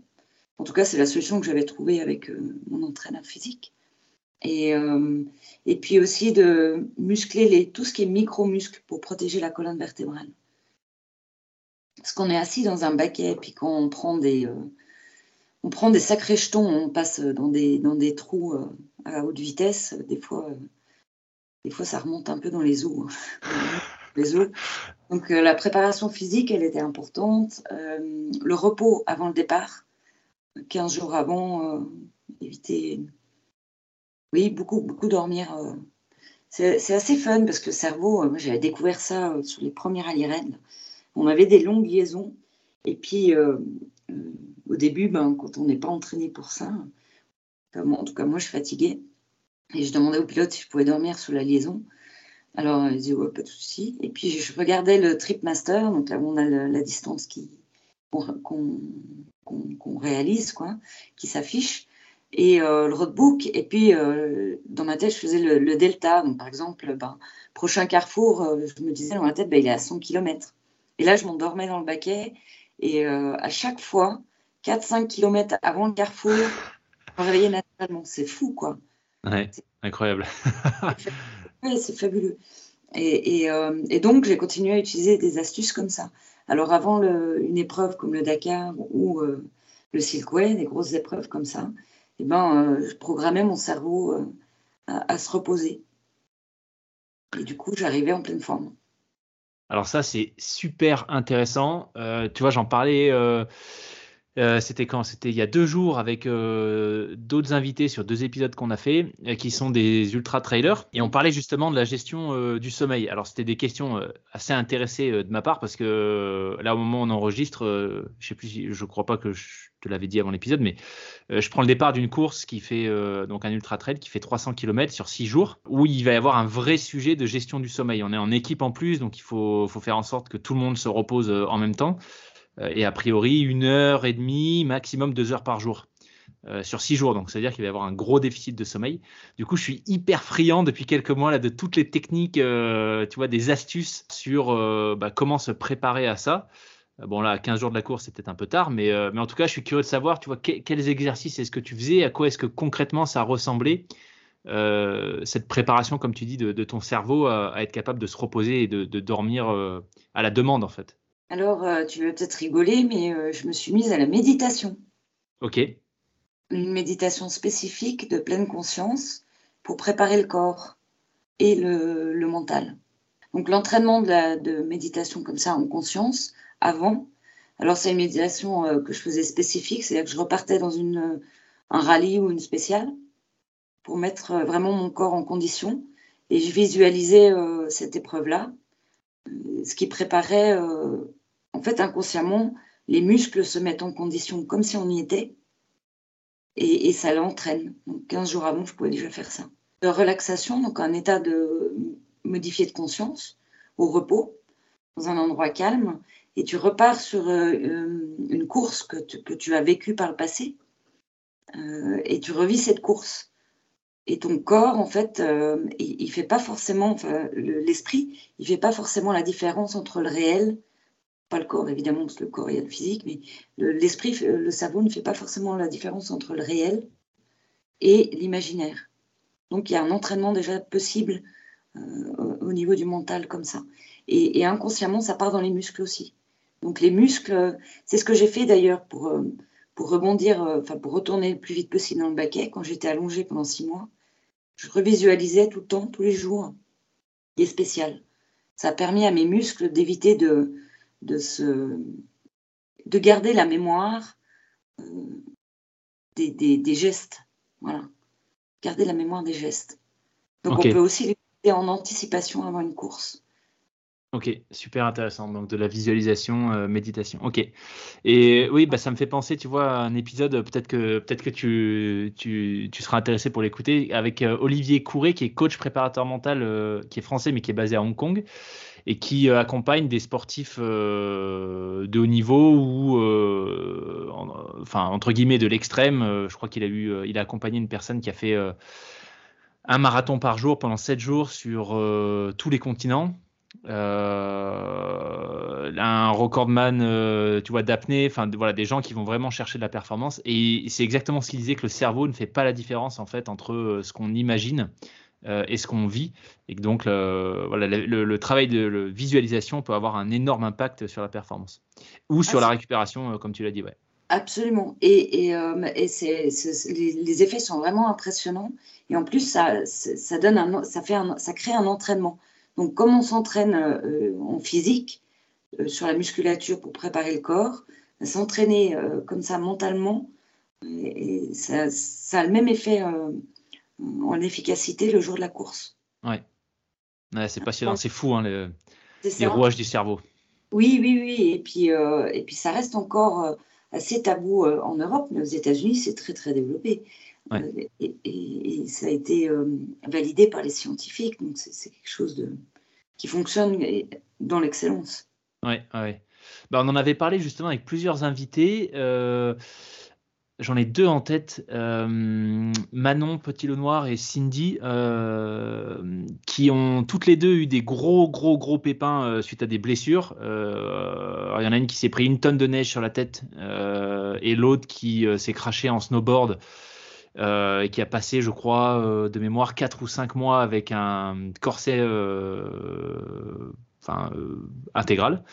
A: En tout cas, c'est la solution que j'avais trouvée avec mon entraîneur physique. Et, euh, et puis aussi de muscler tout ce qui est micro-muscles pour protéger la colonne vertébrale. Parce qu'on est assis dans un baquet, puis qu'on prend des, euh, on prend des sacrés jetons, on passe dans des, dans des trous euh, à haute vitesse, des fois, des fois ça remonte un peu dans les os. Hein. les os. Donc la préparation physique, elle était importante. le repos avant le départ, 15 jours avant, éviter oui, beaucoup, beaucoup dormir. Euh. C'est assez fun parce que le cerveau, euh, j'avais découvert ça euh, sur les premières rallye On avait des longues liaisons. Et puis, au début, ben, quand on n'est pas entraîné pour ça, en tout cas, moi, je fatiguais. Et je demandais au pilote si je pouvais dormir sous la liaison. Alors, il disait, ouais, pas de souci. Et puis, je regardais le Trip Master, donc là où on a la distance qu'on réalise, quoi, qui s'affiche. Et le roadbook. Et puis, dans ma tête, je faisais le, delta. Donc, par exemple, ben, prochain carrefour, je me disais dans ma tête, ben, il est à 100 km. Et là, je m'endormais dans le baquet. Et à chaque fois, 4-5 km avant le carrefour, je me réveillais naturellement. C'est fou, quoi.
B: Ouais, incroyable. (laughs)
A: c'est fabuleux. Euh, et, donc, j'ai continué à utiliser des astuces comme ça. Alors, avant une épreuve comme le Dakar ou euh, le Silkway, des grosses épreuves comme ça, eh ben, euh, je programmais mon cerveau à, se reposer. Et du coup, j'arrivais en pleine forme.
B: Alors ça, c'est super intéressant. tu vois, j'en parlais euh, c'était quand? C'était il y a deux jours avec euh, d'autres invités sur deux épisodes qu'on a fait, euh, qui sont des ultra trailers, et on parlait justement de la gestion du sommeil. Alors c'était des questions assez intéressées de ma part parce que là au moment où on enregistre, je sais plus, je crois pas que je te l'avais dit avant l'épisode, mais je prends le départ d'une course qui fait donc un ultra trail qui fait 300 km sur six jours, où il va y avoir un vrai sujet de gestion du sommeil. On est en équipe en plus, donc il faut faire en sorte que tout le monde se repose en même temps. Euh, et a priori une heure et demie, maximum deux heures par jour. Euh, sur six jours. Donc, c'est-à-dire qu'il va y avoir un gros déficit de sommeil. Du coup, je suis hyper friand depuis quelques mois là, de toutes les techniques, euh, tu vois, des astuces sur bah, comment se préparer à ça. Bon, là, 15 jours de la course, c'était un peu tard, mais, mais en tout cas, je suis curieux de savoir, tu vois, quels exercices est-ce que tu faisais, à quoi est-ce que concrètement ça ressemblait, cette préparation, comme tu dis, de, ton cerveau à, être capable de se reposer et de dormir à la demande, en fait.
A: Alors, euh, tu vas peut-être rigoler, mais euh, je me suis mise à la méditation.
B: Ok.
A: Une méditation spécifique de pleine conscience pour préparer le corps et le, mental. Donc, l'entraînement de, méditation comme ça en conscience avant. Alors, c'est une méditation euh, que je faisais spécifique, c'est-à-dire que je repartais dans une, un rallye ou une spéciale pour mettre vraiment mon corps en condition. Et je visualisais cette épreuve-là, ce qui préparait en fait, inconsciemment, les muscles se mettent en condition comme si on y était. Et, ça l'entraîne. Donc, 15 jours avant, je pouvais déjà faire ça. De relaxation, donc un état de modifié de conscience, au repos, dans un endroit calme. Et tu repars sur euh, euh, une course que tu, as vécue par le passé. Euh, et tu revis cette course. Et ton corps, en fait, il, ne fait pas forcément, l'esprit, il fait pas forcément la différence entre le réel pas le corps évidemment, parce que le corps il y a le physique, mais l'esprit, le, cerveau ne fait pas forcément la différence entre le réel et l'imaginaire. Donc il y a un entraînement déjà possible euh, au niveau du mental comme ça. Et, inconsciemment, ça part dans les muscles aussi. Donc les muscles, c'est ce que j'ai fait d'ailleurs pour, euh, pour rebondir, euh, enfin pour retourner le plus vite possible dans le baquet quand j'étais allongée pendant six mois. Je revisualisais tout le temps, tous les jours, des spécial. Ça a permis à mes muscles d'éviter de, de, se, de garder la mémoire euh, des, des, gestes. Voilà. Garder la mémoire des gestes. Donc on peut aussi les en anticipation avant une course.
B: Ok, super intéressant. Donc de la visualisation, euh, méditation. Ok. Et oui, bah, ça me fait penser, tu vois, à un épisode, peut-être que, peut que tu, tu, tu, seras intéressé pour l'écouter, avec euh, Olivier Couré, qui est coach préparateur mental, qui est français, mais qui est basé à Hong Kong et qui euh, accompagne des sportifs euh, de haut niveau ou, euh, enfin, entre guillemets, de l'extrême. je crois qu'il a eu, il a accompagné une personne qui a fait un marathon par jour pendant sept jours sur tous les continents. un recordman, tu vois, d'apnée, enfin voilà, des gens qui vont vraiment chercher de la performance. Et c'est exactement ce qu'il disait que le cerveau ne fait pas la différence en fait entre ce qu'on imagine euh, et ce qu'on vit. Et que donc, voilà, le, travail de visualisation peut avoir un énorme impact sur la performance ou sur la récupération, euh, comme tu l'as dit. Ouais.
A: Absolument. Et, et, euh, et les, effets sont vraiment impressionnants. Et en plus, ça, ça, donne un, ça, fait un, ça crée un entraînement. Donc, comme on s'entraîne en physique, sur la musculature pour préparer le corps, s'entraîner comme ça mentalement, et, ça, ça, a le même effet en efficacité le jour de la course.
B: Ouais, c'est passionnant, c'est fou hein, les rouages du cerveau.
A: Oui, oui, oui. Et puis, euh, et puis ça reste encore euh, assez tabou euh, en Europe, mais aux États-Unis, c'est très, très développé. Et, ça a été validé par les scientifiques. Donc, c'est quelque chose de, qui fonctionne dans l'excellence.
B: Oui, ouais. Bah, on en avait parlé justement avec plusieurs invités. J'en ai deux en tête, Manon Petit-Le-Noir et Cindy, qui ont toutes les deux eu des gros, gros, gros pépins suite à des blessures. Il y en a une qui s'est pris une tonne de neige sur la tête et l'autre qui s'est craché en snowboard et qui a passé, je crois, de mémoire, 4 ou 5 mois avec un corset intégral.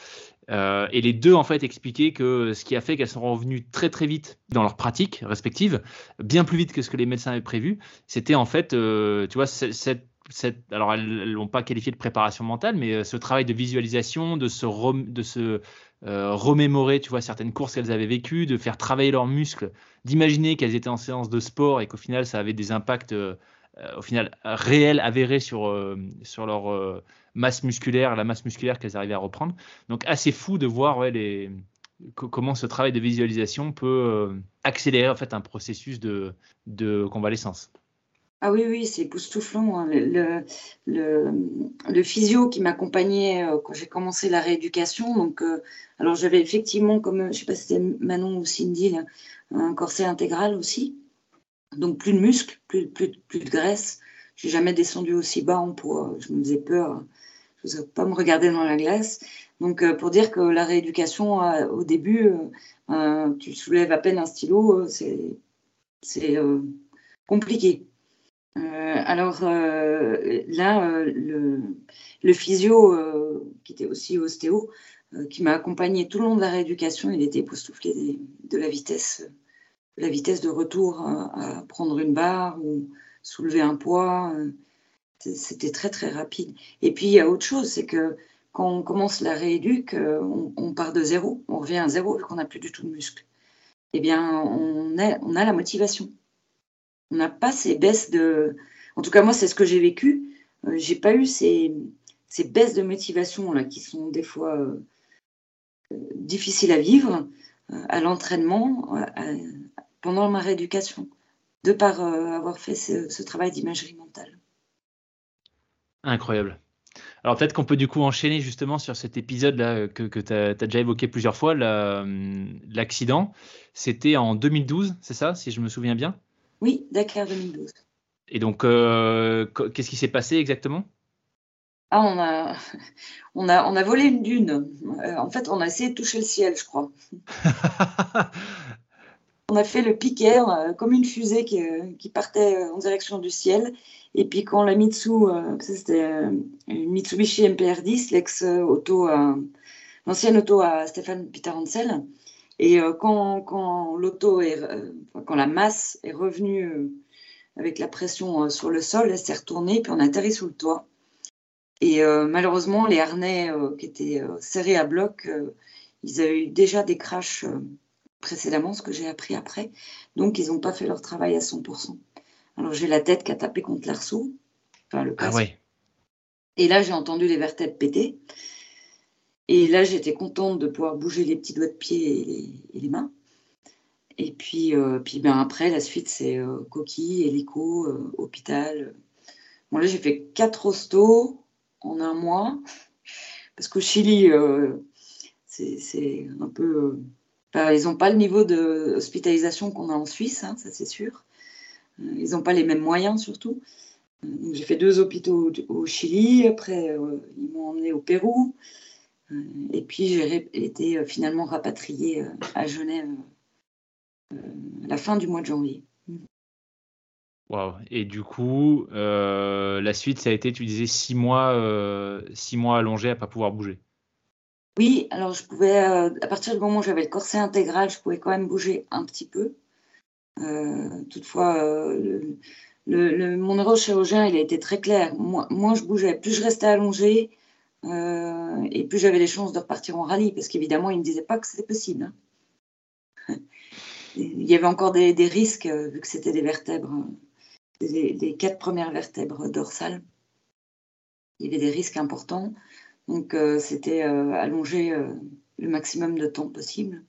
B: Euh, et les deux, en fait, expliquaient que ce qui a fait qu'elles sont revenues très très vite dans leurs pratiques respectives, bien plus vite que ce que les médecins avaient prévu, c'était en fait, euh, tu vois, alors elles l'ont pas qualifié de préparation mentale, mais euh, ce travail de visualisation, de se, de se remémorer, tu vois, certaines courses qu'elles avaient vécues, de faire travailler leurs muscles, d'imaginer qu'elles étaient en séance de sport et qu'au final ça avait des impacts au final réels, avérés sur, sur leur masse musculaire, la masse musculaire qu'elles arrivaient à reprendre. Donc assez fou de voir les, comment ce travail de visualisation peut euh, accélérer en fait un processus de, de convalescence.
A: Ah oui, oui, c'est époustouflant. Hein. Le, le, physio qui m'accompagnait euh, quand j'ai commencé la rééducation, donc, euh, alors j'avais effectivement, comme je ne sais pas si c'était Manon ou Cindy, un corset intégral aussi. Donc plus de muscles, plus, plus, plus de graisse. J'ai jamais descendu aussi bas en poids. Je me faisais peur ne pas me regarder dans la glace. Donc, euh, pour dire que la rééducation, euh, au début, euh, tu soulèves à peine un stylo, c'est compliqué. alors là, le, physio, qui était aussi ostéo, qui m'a accompagné tout le long de la rééducation, il était époustouflé de la vitesse, la vitesse de retour à prendre une barre ou soulever un poids. C'était très très rapide. Et puis il y a autre chose, c'est que quand on commence la rééduque, euh, on, part de zéro, on revient à zéro vu qu'on n'a plus du tout de muscle. Eh bien, on, a la motivation. On n'a pas ces baisses de. En tout cas, moi, c'est ce que j'ai vécu. Euh, j'ai pas eu ces, baisses de motivation là qui sont des fois euh, difficiles à vivre à l'entraînement pendant ma rééducation, de par avoir fait ce travail d'imagerie mentale.
B: Incroyable. Alors peut-être qu'on peut du coup enchaîner justement sur cet épisode-là que, tu as, déjà évoqué plusieurs fois, l'accident. C'était en 2012, c'est ça, si je me souviens bien?
A: Oui, Dakar 2012.
B: Et donc, euh, qu'est-ce qui s'est passé exactement?
A: Ah, on a, (laughs) on, a, on a volé une dune. Euh, en fait, on a essayé de toucher le ciel, je crois. (laughs) on a fait le piquet, comme une fusée qui, qui partait en direction du ciel. Et puis quand la Mitsu, euh, c'était euh, une Mitsubishi MPR10, l'ex-auto, l'ancienne auto à Stéphane Peter Hansel. Et euh, quand, l'auto est, quand la masse est revenue avec la pression sur le sol, elle s'est retournée, puis on a atterri sous le toit. Et malheureusement, les harnais qui étaient serrés à bloc, ils avaient eu déjà des crashs précédemment, ce que j'ai appris après. Donc, ils n'ont pas fait leur travail à 100%. Alors j'ai la tête qui a tapé contre l'arceau, enfin le
B: Ah ouais.
A: Et là j'ai entendu les vertèbres péter. Et là j'étais contente de pouvoir bouger les petits doigts de pied et les, mains. Et puis, euh, puis ben après la suite c'est euh, coquille, hélico, euh, hôpital. Bon là j'ai fait quatre hostos en un mois parce qu'au Chili c'est un peu ils n'ont pas le niveau d'hospitalisation qu'on a en Suisse, hein, ça c'est sûr. Ils n'ont pas les mêmes moyens surtout. J'ai fait deux hôpitaux au Chili, après euh, ils m'ont emmené au Pérou, euh, et puis j'ai été euh, finalement rapatriée à Genève à la fin du mois de janvier.
B: Wow. Et du coup, la suite, ça a été, tu disais, six mois, six mois allongés à pas pouvoir bouger.
A: Oui, alors je pouvais, à partir du moment où j'avais le corset intégral, je pouvais quand même bouger un petit peu. Euh, toutefois, euh, mon neurochirurgien, il a été très clair. Moins, je bougeais, plus je restais allongée, euh, et plus j'avais les chances de repartir en rallye, parce qu'évidemment, il ne disait pas que c'était possible. Hein. (laughs) il y avait encore des, risques, vu que c'était des vertèbres, les, quatre premières vertèbres dorsales. Il y avait des risques importants. Donc, c'était allonger le maximum de temps possible.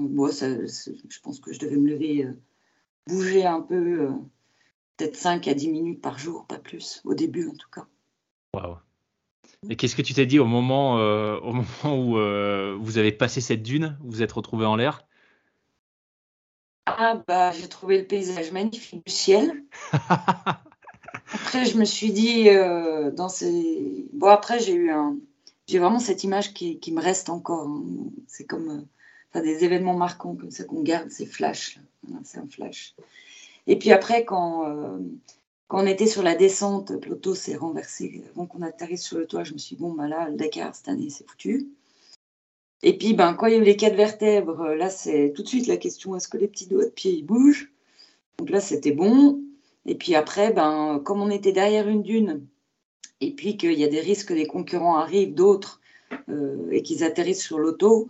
A: Moi, je pense que je devais me lever, euh, bouger un peu, euh, peut-être 5 à 10 minutes par jour, pas plus, au début en tout cas.
B: Waouh. Et qu'est-ce que tu t'es dit au moment, euh, au (laughs) moment où vous avez passé cette dune, vous vous êtes retrouvé en l'air?
A: Ah bah j'ai trouvé le paysage magnifique du ciel. (laughs) après je me suis dit dans ces bon après j'ai eu un j'ai vraiment cette image qui, qui, me reste encore. Hein. C'est comme des événements marquants comme ça qu'on garde, ces flashs. C'est un flash. Et puis après quand euh, on était sur la descente, l'auto s'est renversé avant qu'on atterrisse sur le toit. Je me suis dit, bon, bah là, le Dakar, cette année, c'est foutu. Et puis, ben, quand il y a eu les quatre vertèbres, là, c'est tout de suite la question est-ce que les petits doigts de pied ils bougent? Donc là, c'était bon. Et puis après, ben, comme on était derrière une dune, et puis qu'il y a des risques que les concurrents arrivent, d'autres, euh, et qu'ils atterrissent sur l'auto,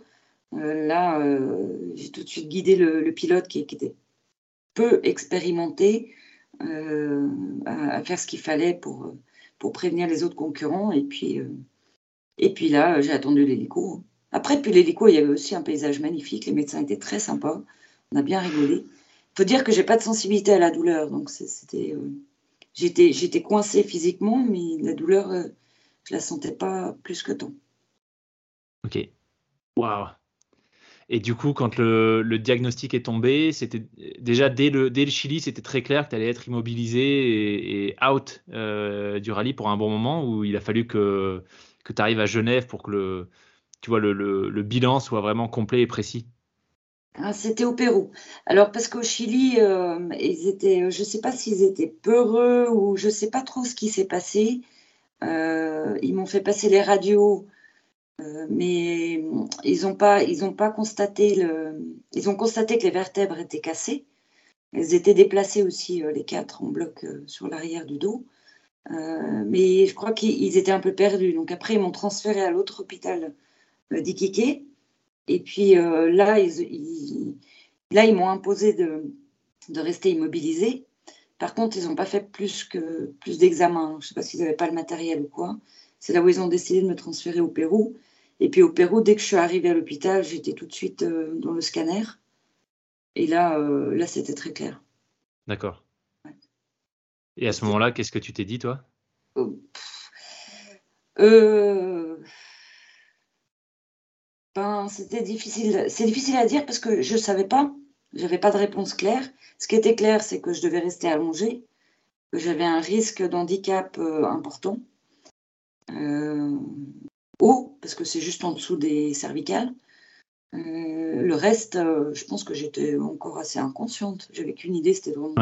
A: là, euh, j'ai tout de suite guidé le, pilote qui, était peu expérimenté euh, à, faire ce qu'il fallait pour, pour prévenir les autres concurrents. Et puis, euh, et puis là, j'ai attendu l'hélico. Après, depuis l'hélico, il y avait aussi un paysage magnifique. Les médecins étaient très sympas. On a bien rigolé. Il faut dire que j'ai pas de sensibilité à la douleur. Donc, c'était, euh, j'étais, j'étais physiquement, mais la douleur, je la sentais pas plus que tant.
B: Ok. Waouh. Et du coup, quand le, diagnostic est tombé, c'était déjà dès le, Chili, c'était très clair que tu allais être immobilisé et, out euh, du rallye pour un bon moment où il a fallu que, que tu arrives à Genève pour que le, tu vois, le, le, bilan soit vraiment complet et précis.
A: Ah, c'était au Pérou. Alors, parce qu'au Chili, euh, ils étaient, je ne sais pas s'ils étaient peureux ou je ne sais pas trop ce qui s'est passé. Euh, ils m'ont fait passer les radios euh, mais ils n'ont pas, ils ont pas constaté le, ils ont constaté que les vertèbres étaient cassées. Elles étaient déplacées aussi euh, les quatre en bloc euh, sur l'arrière du dos. mais je crois qu'ils étaient un peu perdus. Donc après, ils m'ont transféré à l'autre hôpital d'Iquique. Et puis là, ils, là, ils m'ont imposé de, de rester immobilisé. Par contre, ils n'ont pas fait plus que plus d'examens. Je ne sais pas s'ils n'avaient pas le matériel ou quoi. C'est là où ils ont décidé de me transférer au Pérou. Et puis au Pérou, dès que je suis arrivée à l'hôpital, j'étais tout de suite euh, dans le scanner. Et là, euh, là c'était très clair.
B: D'accord. Et à ce moment-là, qu'est-ce que tu t'es dit, toi?
A: Euh, ben, C'était difficile. C'est difficile à dire parce que je ne savais pas. Je n'avais pas de réponse claire. Ce qui était clair, c'est que je devais rester allongée, que j'avais un risque d'handicap important haut, parce que c'est juste en dessous des cervicales. Euh, le reste, euh, je pense que j'étais encore assez inconsciente. J'avais qu'une idée, c'était vraiment.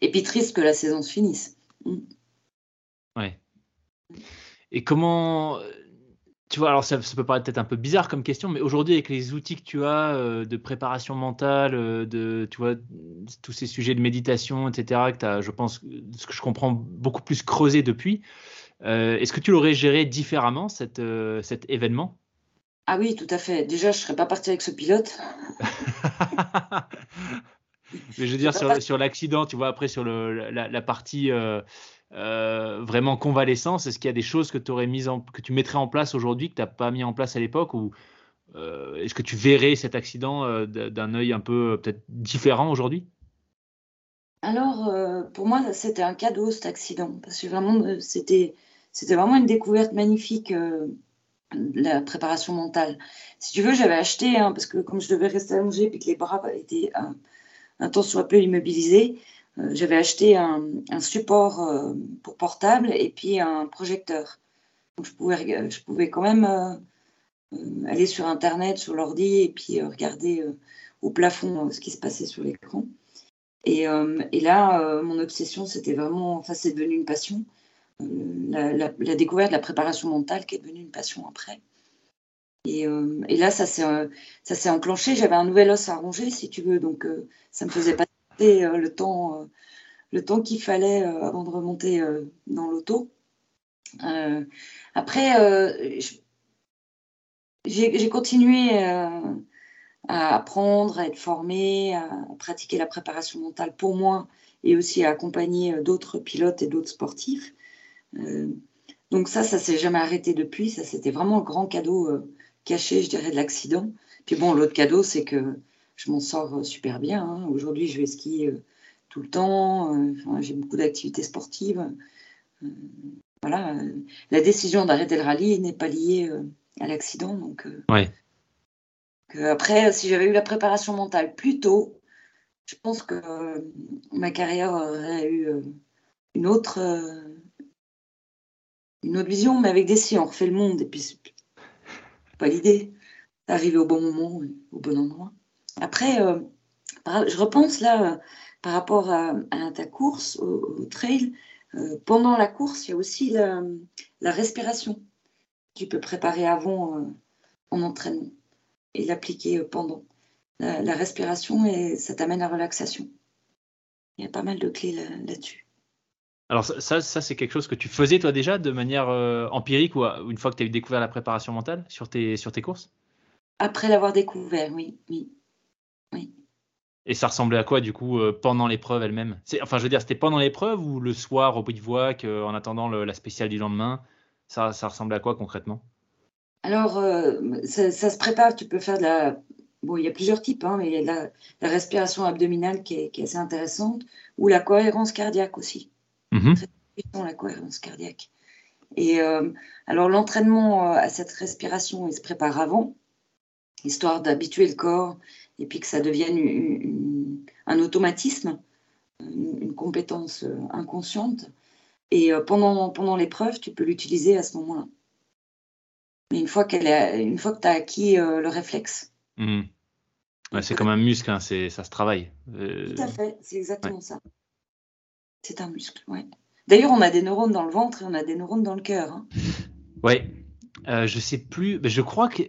A: Et puis triste que la saison se finisse. Mm.
B: Ouais. Et comment. Tu vois, alors ça, peut paraître peut-être un peu bizarre comme question, mais aujourd'hui, avec les outils que tu as euh, de préparation mentale, de, tu vois, tous ces sujets de méditation, etc., que tu as, je pense, ce que je comprends, beaucoup plus creusé depuis, euh, est-ce que tu l'aurais géré différemment, cette, euh, cet événement?
A: Ah oui, tout à fait. Déjà, je ne serais pas parti avec ce pilote. (laughs)
B: Mais je veux dire, sur, l'accident, tu vois, après, sur le, la, partie euh, vraiment convalescence, est-ce qu'il y a des choses que, aurais mis en, que tu mettrais en place aujourd'hui que tu n'as pas mis en place à l'époque ou est-ce que tu verrais cet accident d'un œil un peu peut-être différent aujourd'hui?
A: Alors, pour moi, c'était un cadeau cet accident, parce que vraiment, c'était c'était vraiment une découverte magnifique, euh, la préparation mentale. Si tu veux, j'avais acheté, hein, parce que comme je devais rester allongée et que les bras étaient un, un temps soit peu immobilisés, euh, j'avais acheté un, support euh, pour portable et puis un projecteur. Donc je pouvais, je pouvais quand même aller sur Internet, sur l'ordi et puis regarder au plafond ce qui se passait sur l'écran. Et, et, là, mon obsession, c'était vraiment, enfin, c'est devenu une passion la, découverte de la préparation mentale qui est devenue une passion après. Et, euh, là, ça s'est enclenché. J'avais un nouvel os à ronger, si tu veux, donc euh, ça me faisait passer (laughs) euh, le temps, le temps qu'il fallait avant de remonter dans l'auto. après, j'ai continué à apprendre, à être formée, à pratiquer la préparation mentale pour moi et aussi à accompagner d'autres pilotes et d'autres sportifs. Euh, donc ça, ça s'est jamais arrêté depuis. Ça, c'était vraiment le grand cadeau euh, caché, je dirais, de l'accident. Puis bon, l'autre cadeau, c'est que je m'en sors euh, super bien. Hein. Aujourd'hui, je vais skier tout le temps. j'ai beaucoup d'activités sportives. voilà. La décision d'arrêter le rallye n'est pas liée à l'accident. Donc,
B: ouais.
A: après, si j'avais eu la préparation mentale plus tôt, je pense que ma carrière aurait eu une autre, une autre vision, mais avec des si, on refait le monde, et puis pas l'idée d'arriver au bon moment, au bon endroit. Après, je repense là, par rapport à, ta course, au, trail, pendant la course, il y a aussi la, respiration. Tu peux préparer avant en entraînement et l'appliquer euh, pendant. La, respiration, et ça t'amène à la relaxation. Il y a pas mal de clés là-dessus.
B: Alors ça, ça c'est quelque chose que tu faisais toi déjà de manière euh, empirique ou une fois que tu as découvert la préparation mentale sur tes, sur tes courses?
A: Après l'avoir découvert, oui, oui, oui.
B: Et ça ressemblait à quoi du coup euh, pendant l'épreuve elle-même? Enfin je veux dire, c'était pendant l'épreuve ou le soir au bivouac en attendant la spéciale du lendemain? Ça, ça ressemblait à quoi concrètement?
A: Alors, euh, ça, se prépare, tu peux faire de la... Bon, il y a plusieurs types, hein, mais il y a la, respiration abdominale qui est, assez intéressante, ou la cohérence cardiaque aussi.
B: Mm
A: la cohérence cardiaque. Et euh, alors, l'entraînement euh, à cette respiration, il se prépare avant, histoire d'habituer le corps, et puis que ça devienne un automatisme, une, compétence inconsciente. Et pendant, pendant l'épreuve, tu peux l'utiliser à ce moment-là une fois, qu'elle une fois que tu as acquis euh, le réflexe.
B: Mmh. c'est comme un muscle, hein, ça se travaille.
A: Euh, Tout à fait, c'est exactement ça. C'est un muscle, ouais. D'ailleurs, on a des neurones dans le ventre et on a des neurones dans le cœur. Hein.
B: Oui, euh, je sais plus, je crois que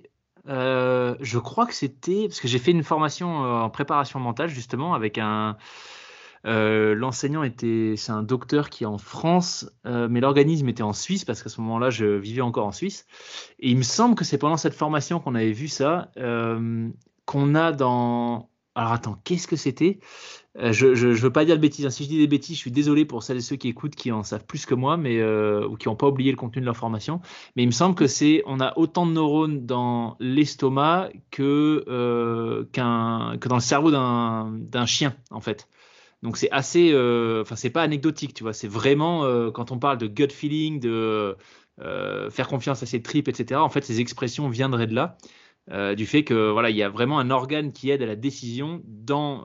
B: euh, je crois que c'était parce que j'ai fait une formation en préparation mentale justement avec un euh, l'enseignant était, c'est un docteur qui est en France, euh, mais l'organisme était en Suisse parce qu'à ce moment-là, je vivais encore en Suisse. Et il me semble que c'est pendant cette formation qu'on avait vu ça, euh, qu'on a dans. Alors attends, qu'est-ce que c'était? Je ne veux pas dire de bêtises. Hein. Si je dis des bêtises, je suis désolé pour celles et ceux qui écoutent qui en savent plus que moi, mais ou qui n'ont pas oublié le contenu de leur formation. Mais il me semble que c'est, on a autant de neurones dans l'estomac que qu'un que dans le cerveau d'un chien en fait. Donc c'est assez, euh, enfin c'est pas anecdotique, tu vois. C'est vraiment euh, quand on parle de gut feeling, de euh, faire confiance à ses tripes, etc. En fait, ces expressions viendraient de là, du fait que voilà, il y a vraiment un organe qui aide à la décision dans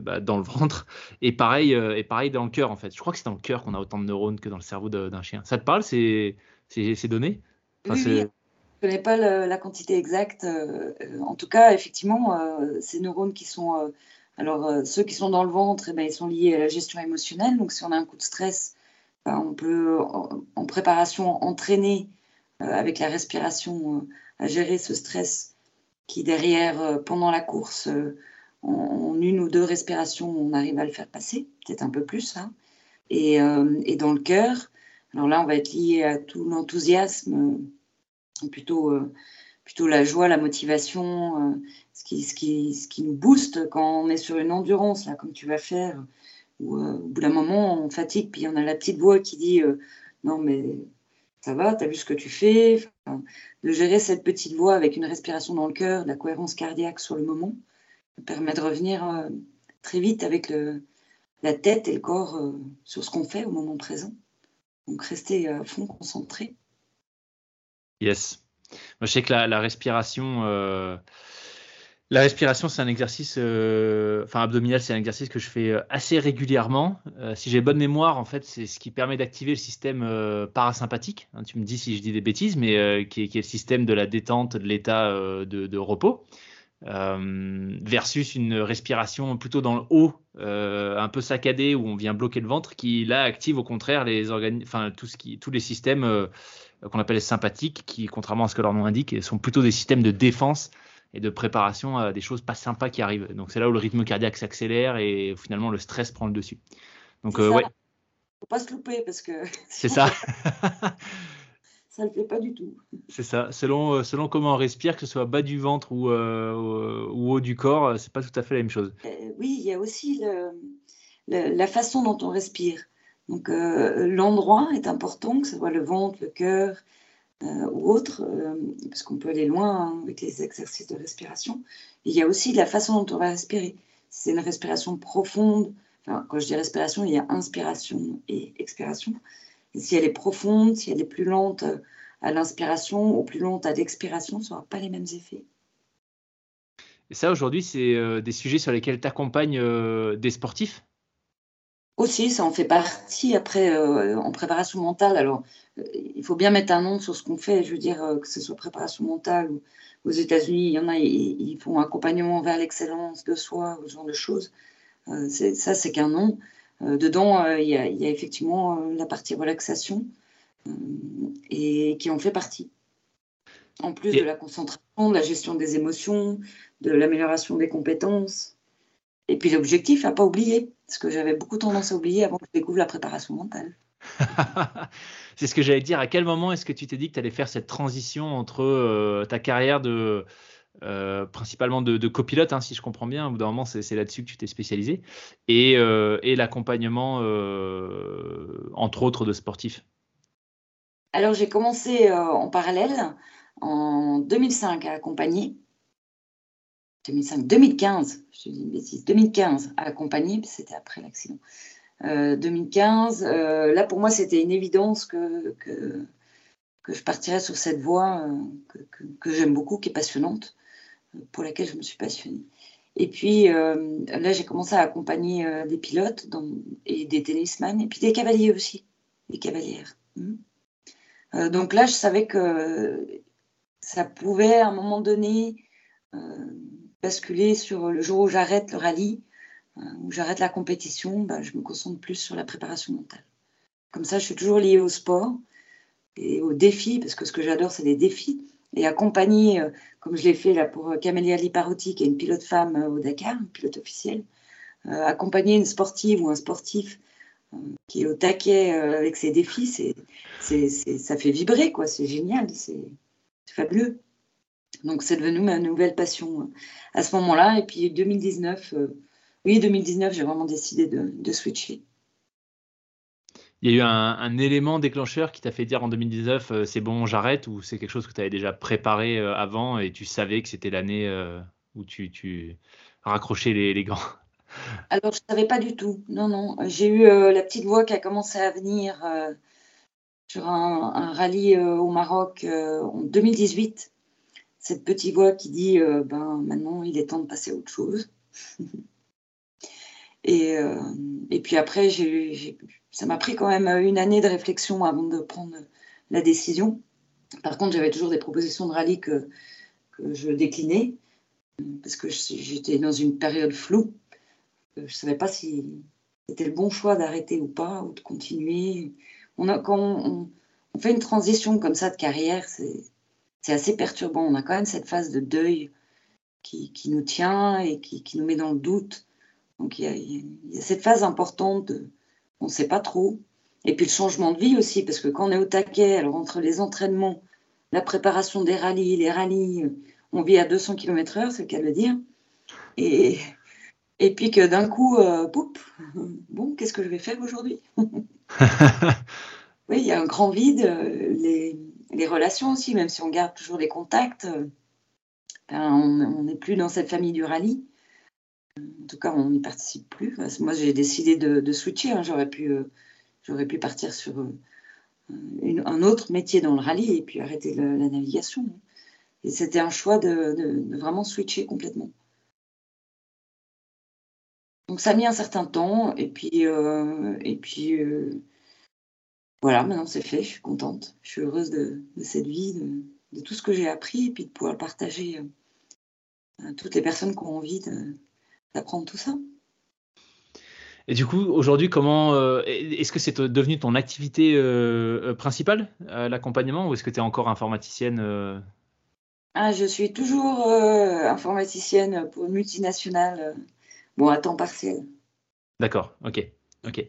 B: bah, dans le ventre et pareil et pareil dans le cœur en fait. Je crois que c'est dans le cœur qu'on a autant de neurones que dans le cerveau d'un chien. Ça te parle ces ces, données?
A: Oui, Je ne connais pas la quantité exacte. en tout cas, effectivement, ces neurones qui sont alors, euh, ceux qui sont dans le ventre, eh ben, ils sont liés à la gestion émotionnelle. Donc, si on a un coup de stress, ben, on peut, en, préparation, entraîner euh, avec la respiration euh, gérer ce stress qui, derrière, pendant la course, en, une ou deux respirations, on arrive à le faire passer, peut-être un peu plus. Hein. Et, et, dans le cœur, alors là, on va être lié à tout l'enthousiasme, plutôt plutôt la joie, la motivation, euh, ce, qui, ce, qui, ce, qui, nous booste quand on est sur une endurance, là, comme tu vas faire, où euh, au bout d'un moment, on fatigue, puis on a la petite voix qui dit euh, Non, mais ça va, tu as vu ce que tu fais? de gérer cette petite voix avec une respiration dans le cœur, la cohérence cardiaque sur le moment, permet de revenir très vite avec la tête et le corps sur ce qu'on fait au moment présent. Donc, rester à fond concentré.
B: Yes. Je sais que la, respiration, euh, la respiration, c'est un exercice, euh, enfin abdominal, c'est un exercice que je fais euh, assez régulièrement. si j'ai bonne mémoire, en fait, c'est ce qui permet d'activer le système parasympathique. Hein, tu me dis si je dis des bêtises, mais qui, est, le système de la détente, de l'état de, repos. versus une respiration plutôt dans le haut, un peu saccadée où on vient bloquer le ventre, qui là active au contraire les enfin tout ce qui, tous les systèmes qu'on appelle sympathiques, qui, contrairement à ce que leur nom indique, sont plutôt des systèmes de défense et de préparation à des choses pas sympas qui arrivent. Donc c'est là où le rythme cardiaque s'accélère et finalement le stress prend le dessus. Donc
A: euh, ouais. Faut pas se louper parce que. (laughs)
B: C'est ça. (laughs)
A: ça ne fait pas du tout.
B: C'est ça. Selon, euh, selon comment on respire, que ce soit bas du ventre ou, euh, ou haut du corps, c'est pas tout à fait la même chose.
A: oui, il y a aussi la façon dont on respire. Donc l'endroit est important, que ce soit le ventre, le cœur euh, ou autre, euh, parce qu'on peut aller loin hein, avec les exercices de respiration. il y a aussi la façon dont on va respirer. c'est une respiration profonde, quand je dis respiration, il y a inspiration et expiration. Si elle est profonde, si elle est plus lente à l'inspiration ou plus lente à l'expiration, ça n'aura pas les mêmes effets.
B: Et ça, aujourd'hui, c'est des sujets sur lesquels tu accompagnes des sportifs?
A: Aussi, ça en fait partie après en préparation mentale. Alors, il faut bien mettre un nom sur ce qu'on fait. Je veux dire, que ce soit préparation mentale ou aux États-Unis, il y en a, ils, font accompagnement vers l'excellence de soi, ce genre de choses. ça, c'est qu'un nom. dedans, il y, a, il, y a, effectivement la partie relaxation et qui en fait partie. En plus de la concentration, de la gestion des émotions, de l'amélioration des compétences. Et puis l'objectif, à pas oublier, ce que j'avais beaucoup tendance à oublier avant que je découvre la préparation mentale. (laughs)
B: c'est ce que j'allais dire. À quel moment est-ce que tu t'es dit que tu allais faire cette transition entre euh, ta carrière de euh, principalement de, copilote, hein, si je comprends bien, au bout d'un moment, c'est là-dessus que tu t'es spécialisé, et, euh, et l'accompagnement, entre autres, de sportifs?
A: Alors, j'ai commencé en parallèle en 2005 à accompagner. 2005, 2015, je te dis une bêtise, 2015 à accompagner, c'était après l'accident. 2015, euh, euh, là pour moi c'était une évidence que, que, je partirais sur cette voie euh, que, j'aime beaucoup, qui est passionnante, pour laquelle je me suis passionnée. Et puis là j'ai commencé à accompagner des pilotes et des tennisman, et puis des cavaliers aussi, des cavalières. Hmm. donc là je savais que ça pouvait à un moment donné basculer sur le jour où j'arrête le rallye, euh, où j'arrête la compétition, bah, je me concentre plus sur la préparation mentale. Comme ça, je suis toujours liée au sport et aux défis, parce que ce que j'adore, c'est les défis. Et accompagner, euh, comme je l'ai fait là pour Camélia Liparotti, qui est une pilote femme au Dakar, une pilote officielle, accompagner une sportive ou un sportif qui est au taquet avec ses défis, ça fait vibrer, quoi. C'est génial, c'est, fabuleux. Donc c'est devenu ma nouvelle passion euh, à ce moment-là. Et puis 2019, euh, oui, 2019, j'ai vraiment décidé de, switcher.
B: Il y a eu un, élément déclencheur qui t'a fait dire en 2019 euh, c'est bon, j'arrête ou c'est quelque chose que tu avais déjà préparé avant et tu savais que c'était l'année où tu, tu raccrochais les, les, gants?
A: Alors je ne savais pas du tout. Non, non. J'ai eu la petite voix qui a commencé à venir sur un, rallye au Maroc en 2018. Cette petite voix qui dit euh, ben, maintenant il est temps de passer à autre chose. (laughs) et, et, puis après, ça m'a pris quand même une année de réflexion avant de prendre la décision. Par contre, j'avais toujours des propositions de rallye que, que je déclinais parce que j'étais dans une période floue. Je ne savais pas si c'était le bon choix d'arrêter ou pas, ou de continuer on a, quand on, fait une transition comme ça de carrière, c'est assez perturbant. On a quand même cette phase de deuil qui, nous tient et qui, nous met dans le doute. Donc il y, a, cette phase importante de on ne sait pas trop. Et puis le changement de vie aussi, parce que quand on est au taquet, alors entre les entraînements, la préparation des rallyes, les rallyes, on vit à 200 km/h, c'est le cas de le dire. Et, et puis que d'un coup, euh, bon, qu'est-ce que je vais faire aujourd'hui? (laughs) Oui, il y a un grand vide. Euh, les, relations aussi, même si on garde toujours les contacts, euh, ben, on n'est plus dans cette famille du rallye. En tout cas, on n'y participe plus. Moi, j'ai décidé de, switcher. Hein. J'aurais pu, euh, j'aurais pu partir sur un autre métier dans le rallye et puis arrêter la, navigation. Et c'était un choix de, vraiment switcher complètement. Donc ça a mis un certain temps et puis, et puis voilà, maintenant c'est fait, je suis contente. Je suis heureuse de, cette vie, de, tout ce que j'ai appris et puis de pouvoir partager euh, à toutes les personnes qui ont envie d'apprendre tout ça.
B: Et du coup, aujourd'hui, comment euh, est-ce que c'est devenu ton activité euh, principale, l'accompagnement, ou est-ce que tu es encore informaticienne
A: ah, Je suis toujours informaticienne pour une multinationale, bon, à temps partiel.
B: D'accord, ok. ok.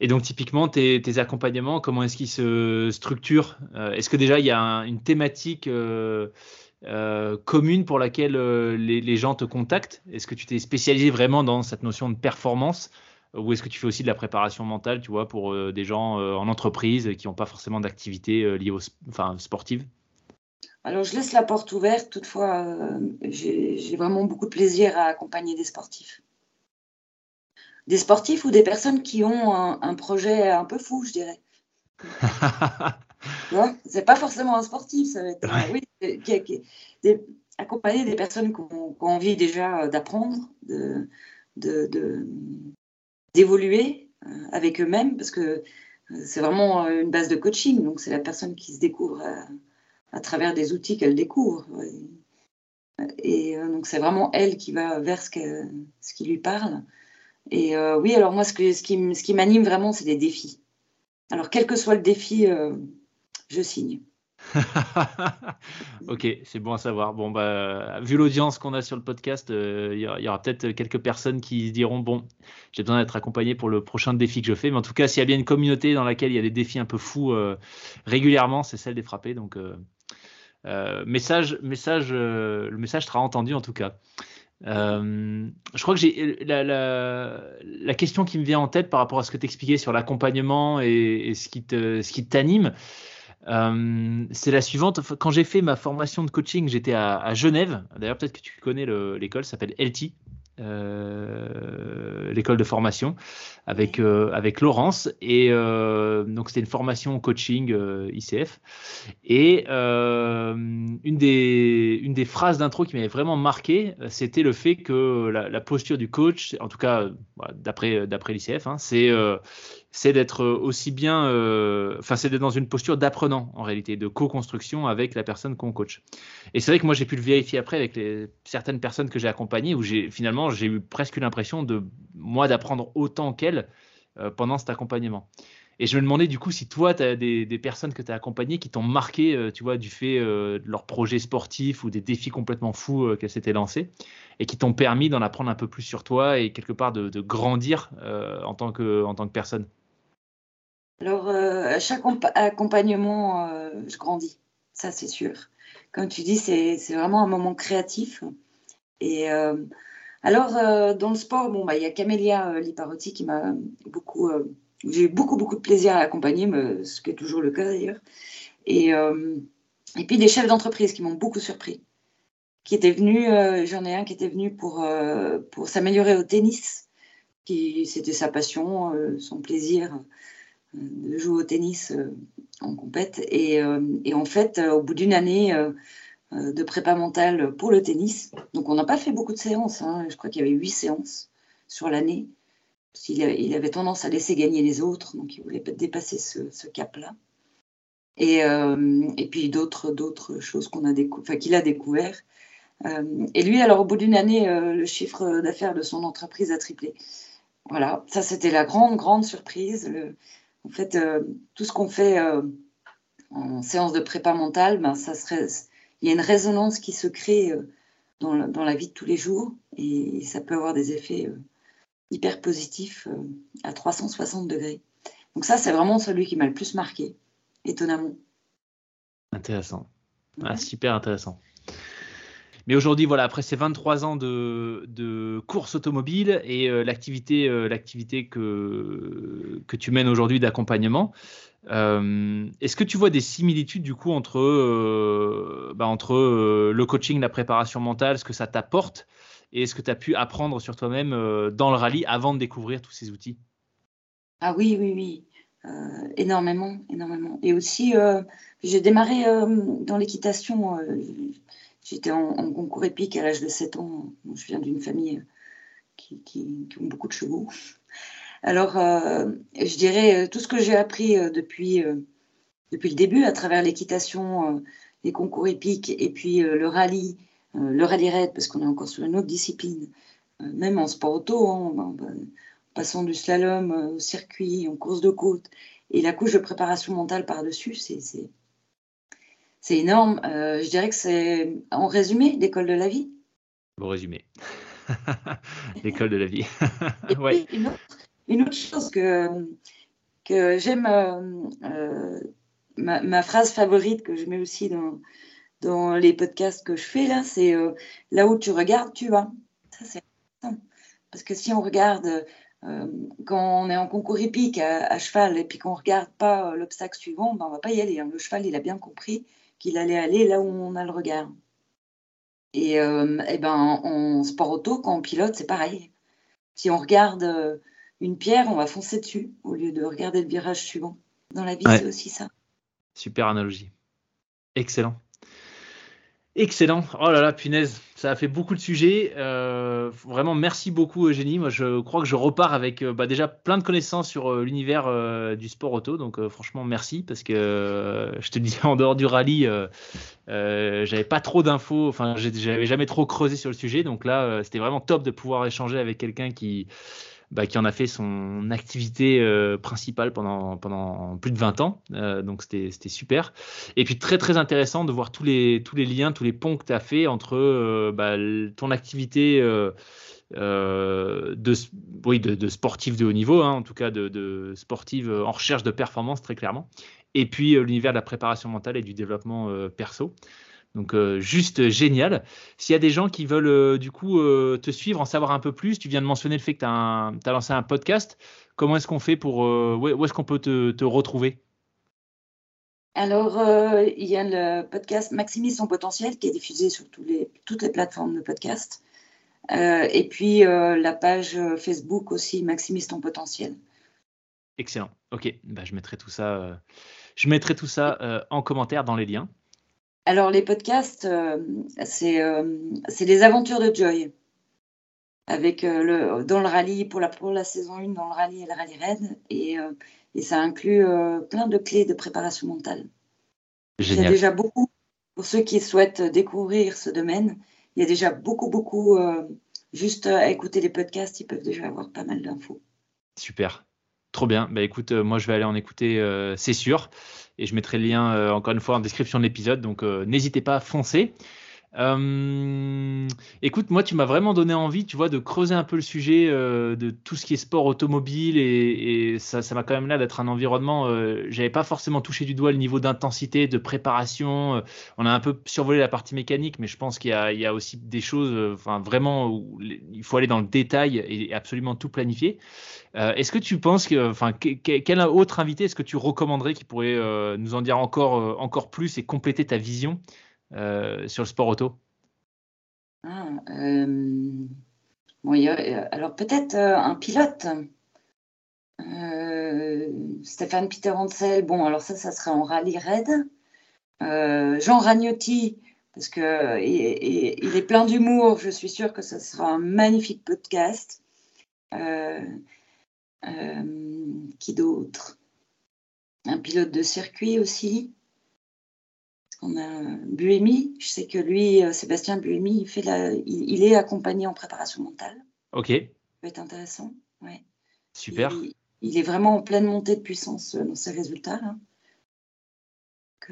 B: Et donc, typiquement, tes, accompagnements, comment est-ce qu'ils se structurent? Euh, Est-ce que déjà, il y a une thématique euh, euh, commune pour laquelle les, gens te contactent? Est-ce que tu t'es spécialisé vraiment dans cette notion de performance? Ou est-ce que tu fais aussi de la préparation mentale, tu vois, pour des gens en entreprise qui n'ont pas forcément d'activité liée aux enfin, sportive?
A: Alors, je laisse la porte ouverte. Toutefois, j'ai vraiment beaucoup de plaisir à accompagner des sportifs des sportifs ou des personnes qui ont un, projet un peu fou, je dirais. (laughs) c'est pas forcément un sportif, ça va être. Oui, accompagner des personnes qui ont, envie déjà d'apprendre, d'évoluer avec eux-mêmes, parce que c'est vraiment une base de coaching. Donc, c'est la personne qui se découvre à, travers des outils qu'elle découvre. Et donc, c'est vraiment elle qui va vers ce, ce qui lui parle. Et oui, alors moi, ce, qui, m'anime vraiment, c'est des défis. Alors, quel que soit le défi, je signe. (laughs)
B: ok, c'est bon à savoir. Bon, bah, vu l'audience qu'on a sur le podcast, euh, il y aura, peut-être quelques personnes qui se diront Bon, j'ai besoin d'être accompagné pour le prochain défi que je fais. Mais en tout cas, s'il y a bien une communauté dans laquelle il y a des défis un peu fous euh, régulièrement, c'est celle des frappés. Donc, euh, message, message, le message sera entendu en tout cas. Je crois que j'ai la, la, question qui me vient en tête par rapport à ce que tu expliquais sur l'accompagnement et, et, ce qui t'anime. Euh, c'est la suivante. Quand j'ai fait ma formation de coaching, j'étais à, Genève. D'ailleurs, peut-être que tu connais l'école, s'appelle LT, euh, l'école de formation, avec, euh, avec Laurence. Et donc, c'était une formation coaching ICF. Et une, des, une des phrases d'intro qui m'avait vraiment marqué, c'était le fait que la, posture du coach, en tout cas, d'après l'ICF, hein, c'est c'est d'être aussi bien, euh, enfin, c'est d'être dans une posture d'apprenant en réalité, de co-construction avec la personne qu'on coach. Et c'est vrai que moi j'ai pu le vérifier après avec certaines personnes que j'ai accompagnées où j'ai finalement j'ai eu presque l'impression de moi d'apprendre autant qu'elles euh, pendant cet accompagnement. Et je me demandais du coup si toi, tu as des, personnes que tu as accompagnées qui t'ont marqué, euh, tu vois, du fait de leur projet sportif ou des défis complètement fous qu'elles s'étaient lancées et qui t'ont permis d'en apprendre un peu plus sur toi et quelque part de, de grandir en, tant que, en tant que personne.
A: Alors, euh, chaque accompagnement, euh, je grandis, ça c'est sûr. Comme tu dis, c'est vraiment un moment créatif. Et euh, alors, dans le sport, bon, bah, il y a Camélia Liparotti qui m'a beaucoup. J'ai eu beaucoup, beaucoup de plaisir à accompagner, ce qui est toujours le cas d'ailleurs. Et, et puis des chefs d'entreprise qui m'ont beaucoup surpris. Qui étaient venus, j'en ai un qui était venu pour, pour s'améliorer au tennis, qui c'était sa passion, son plaisir de jouer au tennis euh, en compète. Et, euh, en fait, euh, au bout d'une année de prépa mentale pour le tennis, donc on n'a pas fait beaucoup de séances, hein. je crois qu'il y avait huit séances sur l'année. Il, il, avait tendance à laisser gagner les autres, donc il voulait dépasser ce, cap-là. Et, puis d'autres, d'autres choses qu'on a enfin, qu'il a découvert. et lui, alors au bout d'une année, le chiffre d'affaires de son entreprise a triplé. Voilà, ça c'était la grande, grande surprise. En fait, euh, tout ce qu'on fait euh, en séance de prépa mentale, ben, ça serait, il y a une résonance qui se crée euh, dans, la, vie de tous les jours et ça peut avoir des effets hyper positifs à 360 degrés. Donc ça, c'est vraiment celui qui m'a le plus marqué, étonnamment.
B: Intéressant. Ah, super intéressant. Mais aujourd'hui, voilà, après ces 23 ans de, course automobile et euh, l'activité, euh, l'activité que, que tu mènes aujourd'hui d'accompagnement, euh, est-ce que tu vois des similitudes du coup entre, bah, entre le coaching, la préparation mentale, ce que ça t'apporte et ce que tu as pu apprendre sur toi-même dans le rallye avant de découvrir tous ces outils?
A: Ah oui, oui, oui. énormément, énormément. Et aussi, j'ai démarré dans l'équitation J'étais en, concours épique à l'âge de 7 ans. Je viens d'une famille qui, qui, ont beaucoup de chevaux. Alors, euh, je dirais euh, tout ce que j'ai appris euh, depuis, depuis le début à travers l'équitation, les concours épiques et puis le rallye, le rallye raid, parce qu'on est encore sur une autre discipline, même en sport auto, hein, en, passant du slalom au circuit, en course de côte, et la couche de préparation mentale par-dessus, c'est c'est énorme. Euh, je dirais que c'est, en résumé, l'école de la vie.
B: Bon résumé. (laughs) l'école de la vie.
A: Et (laughs) une, autre, chose que, que j'aime, euh, euh, ma, phrase favorite que je mets aussi dans, dans les podcasts que je fais là, c'est là où tu regardes, tu vas. Ça, c'est Parce que si on regarde quand on est en concours épique à, cheval et puis qu'on ne regarde pas l'obstacle suivant, ben on ne va pas y aller. Hein. Le cheval, il a bien compris qu'il allait aller là où on a le regard. Et, euh, eh ben, en sport auto, quand on pilote, c'est pareil. Si on regarde euh, une pierre, on va foncer dessus au lieu de regarder le virage suivant. Dans la vie, c'est aussi ça.
B: Super analogie. Excellent. Excellent. Oh là là, punaise, ça a fait beaucoup de sujets. Euh, vraiment, merci beaucoup, Eugénie. Moi, je crois que je repars avec euh, bah, déjà plein de connaissances sur euh, l'univers du sport auto. Donc, franchement, merci parce que (laughs) je te dis, en dehors du rallye, j'avais pas trop d'infos. Enfin, j'avais jamais trop creusé sur le sujet. Donc là, c'était vraiment top de pouvoir échanger avec quelqu'un qui bah, qui en a fait son activité euh, principale pendant, pendant plus de 20 ans. Euh, donc c'était super. Et puis très très intéressant de voir tous les, tous les liens, tous les ponts que tu as fait entre euh, bah, ton activité de, oui, de, de, sportif de haut niveau, hein, en tout cas de, de sportive en recherche de performance très clairement. Et puis l'univers de la préparation mentale et du développement perso. Donc euh, juste génial. S'il y a des gens qui veulent euh, du coup euh, te suivre, en savoir un peu plus, tu viens de mentionner le fait que tu as, lancé un podcast. Comment est-ce qu'on fait pour... où est-ce qu'on peut te, retrouver?
A: Alors, il y a le podcast Maximise son potentiel qui est diffusé sur les, toutes les plateformes de podcast. et puis, la page Facebook aussi, Maximise ton potentiel.
B: Excellent. Ok, bah, je mettrai tout ça, je mettrai tout ça en commentaire dans les liens.
A: Alors, les podcasts, euh, euh, c'est les aventures de Joy. Avec euh, le, dans le rallye, pour la, pour la saison 1, dans le rallye et le rallye raid. Et, et ça inclut plein de clés de préparation mentale. Il y a déjà beaucoup, pour ceux qui souhaitent découvrir ce domaine, il y a déjà beaucoup, beaucoup, juste à écouter les podcasts, ils peuvent déjà avoir pas mal d'infos.
B: Super. Trop bien. Bah écoute, moi je vais aller en écouter, c'est sûr et je mettrai le lien euh, encore une fois en description de l'épisode. Donc euh, n'hésitez pas à foncer. Euh, écoute, moi, tu m'as vraiment donné envie, tu vois, de creuser un peu le sujet de tout ce qui est sport automobile et, ça, ça m'a quand même l'air d'être un environnement. Euh, J'avais pas forcément touché du doigt le niveau d'intensité, de préparation. on a un peu survolé la partie mécanique, mais je pense qu'il y, a aussi des choses, enfin, vraiment où il faut aller dans le détail et absolument tout planifier. Euh, est-ce que tu penses que, enfin, quel autre invité est-ce que tu recommanderais qui pourrait euh, nous en dire encore, euh, encore plus et compléter ta vision? Sur le sport auto
A: ah, Alors peut-être un pilote. Stéphane Peter Hansel, bon, alors ça, ça serait en rallye raid. Jean Ragnotti, parce qu'il il est plein d'humour, je suis sûre que ce sera un magnifique podcast. Euh, qui d'autre? Un pilote de circuit aussi. On a Buemi. Je sais que lui, euh, Sébastien Buemi, il, fait la, il, est accompagné en préparation mentale.
B: Ok.
A: Ça peut être intéressant. Ouais.
B: Super.
A: Il, est vraiment en pleine montée de puissance euh, dans ses résultats. Là.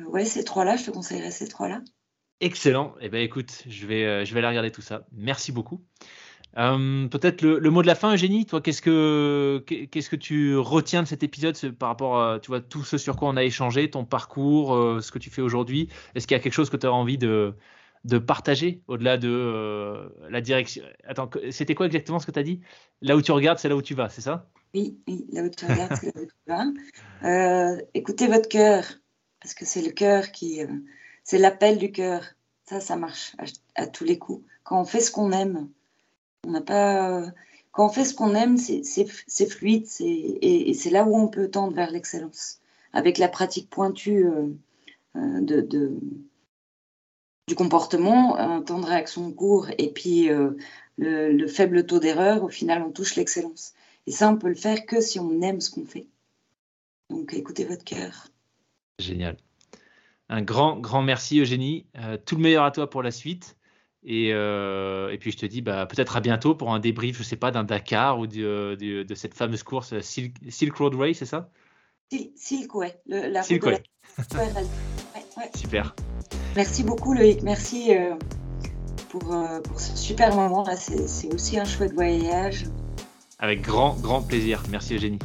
A: ouais, ces trois-là, je te conseillerais ces trois-là.
B: Excellent. Eh ben, écoute, je vais, je vais aller regarder tout ça. Merci beaucoup. Euh, peut-être le, mot de la fin, Eugénie, toi, qu'est-ce que, qu'est-ce que tu retiens de cet épisode par rapport à tu vois, tout ce sur quoi on a échangé, ton parcours, euh, ce que tu fais aujourd'hui? Est-ce qu'il y a quelque chose que tu as envie de, de partager au-delà de euh, la direction? Attends, c'était quoi exactement ce que tu as dit? Là où tu regardes, c'est là où tu vas, c'est ça?
A: Oui, oui, là où tu regardes, c'est là où tu vas. écoutez votre cœur, parce que c'est le cœur qui. c'est l'appel du cœur. Ça, ça marche à tous les coups. Quand on fait ce qu'on aime, on n'a pas. Quand on fait ce qu'on aime, c'est fluide, et, c'est là où on peut tendre vers l'excellence. Avec la pratique pointue euh, euh, du comportement, un temps de réaction court et puis euh, le, faible taux d'erreur, au final, on touche l'excellence. Et ça, on peut le faire que si on aime ce qu'on fait. Donc, écoutez votre cœur.
B: Génial. Un grand, grand merci, Eugénie. tout le meilleur à toi pour la suite. Euh, et, puis je te dis bah, peut-être à bientôt pour un débrief, je sais pas, d'un Dakar ou euh, de, cette fameuse course euh, Silk, Road Race, c'est ça?
A: Silk, ouais. Silk, ouais.
B: Super.
A: Merci beaucoup Loïc, merci pour, ce super moment. C'est aussi un chouette voyage.
B: Avec grand, grand plaisir. Merci Eugénie.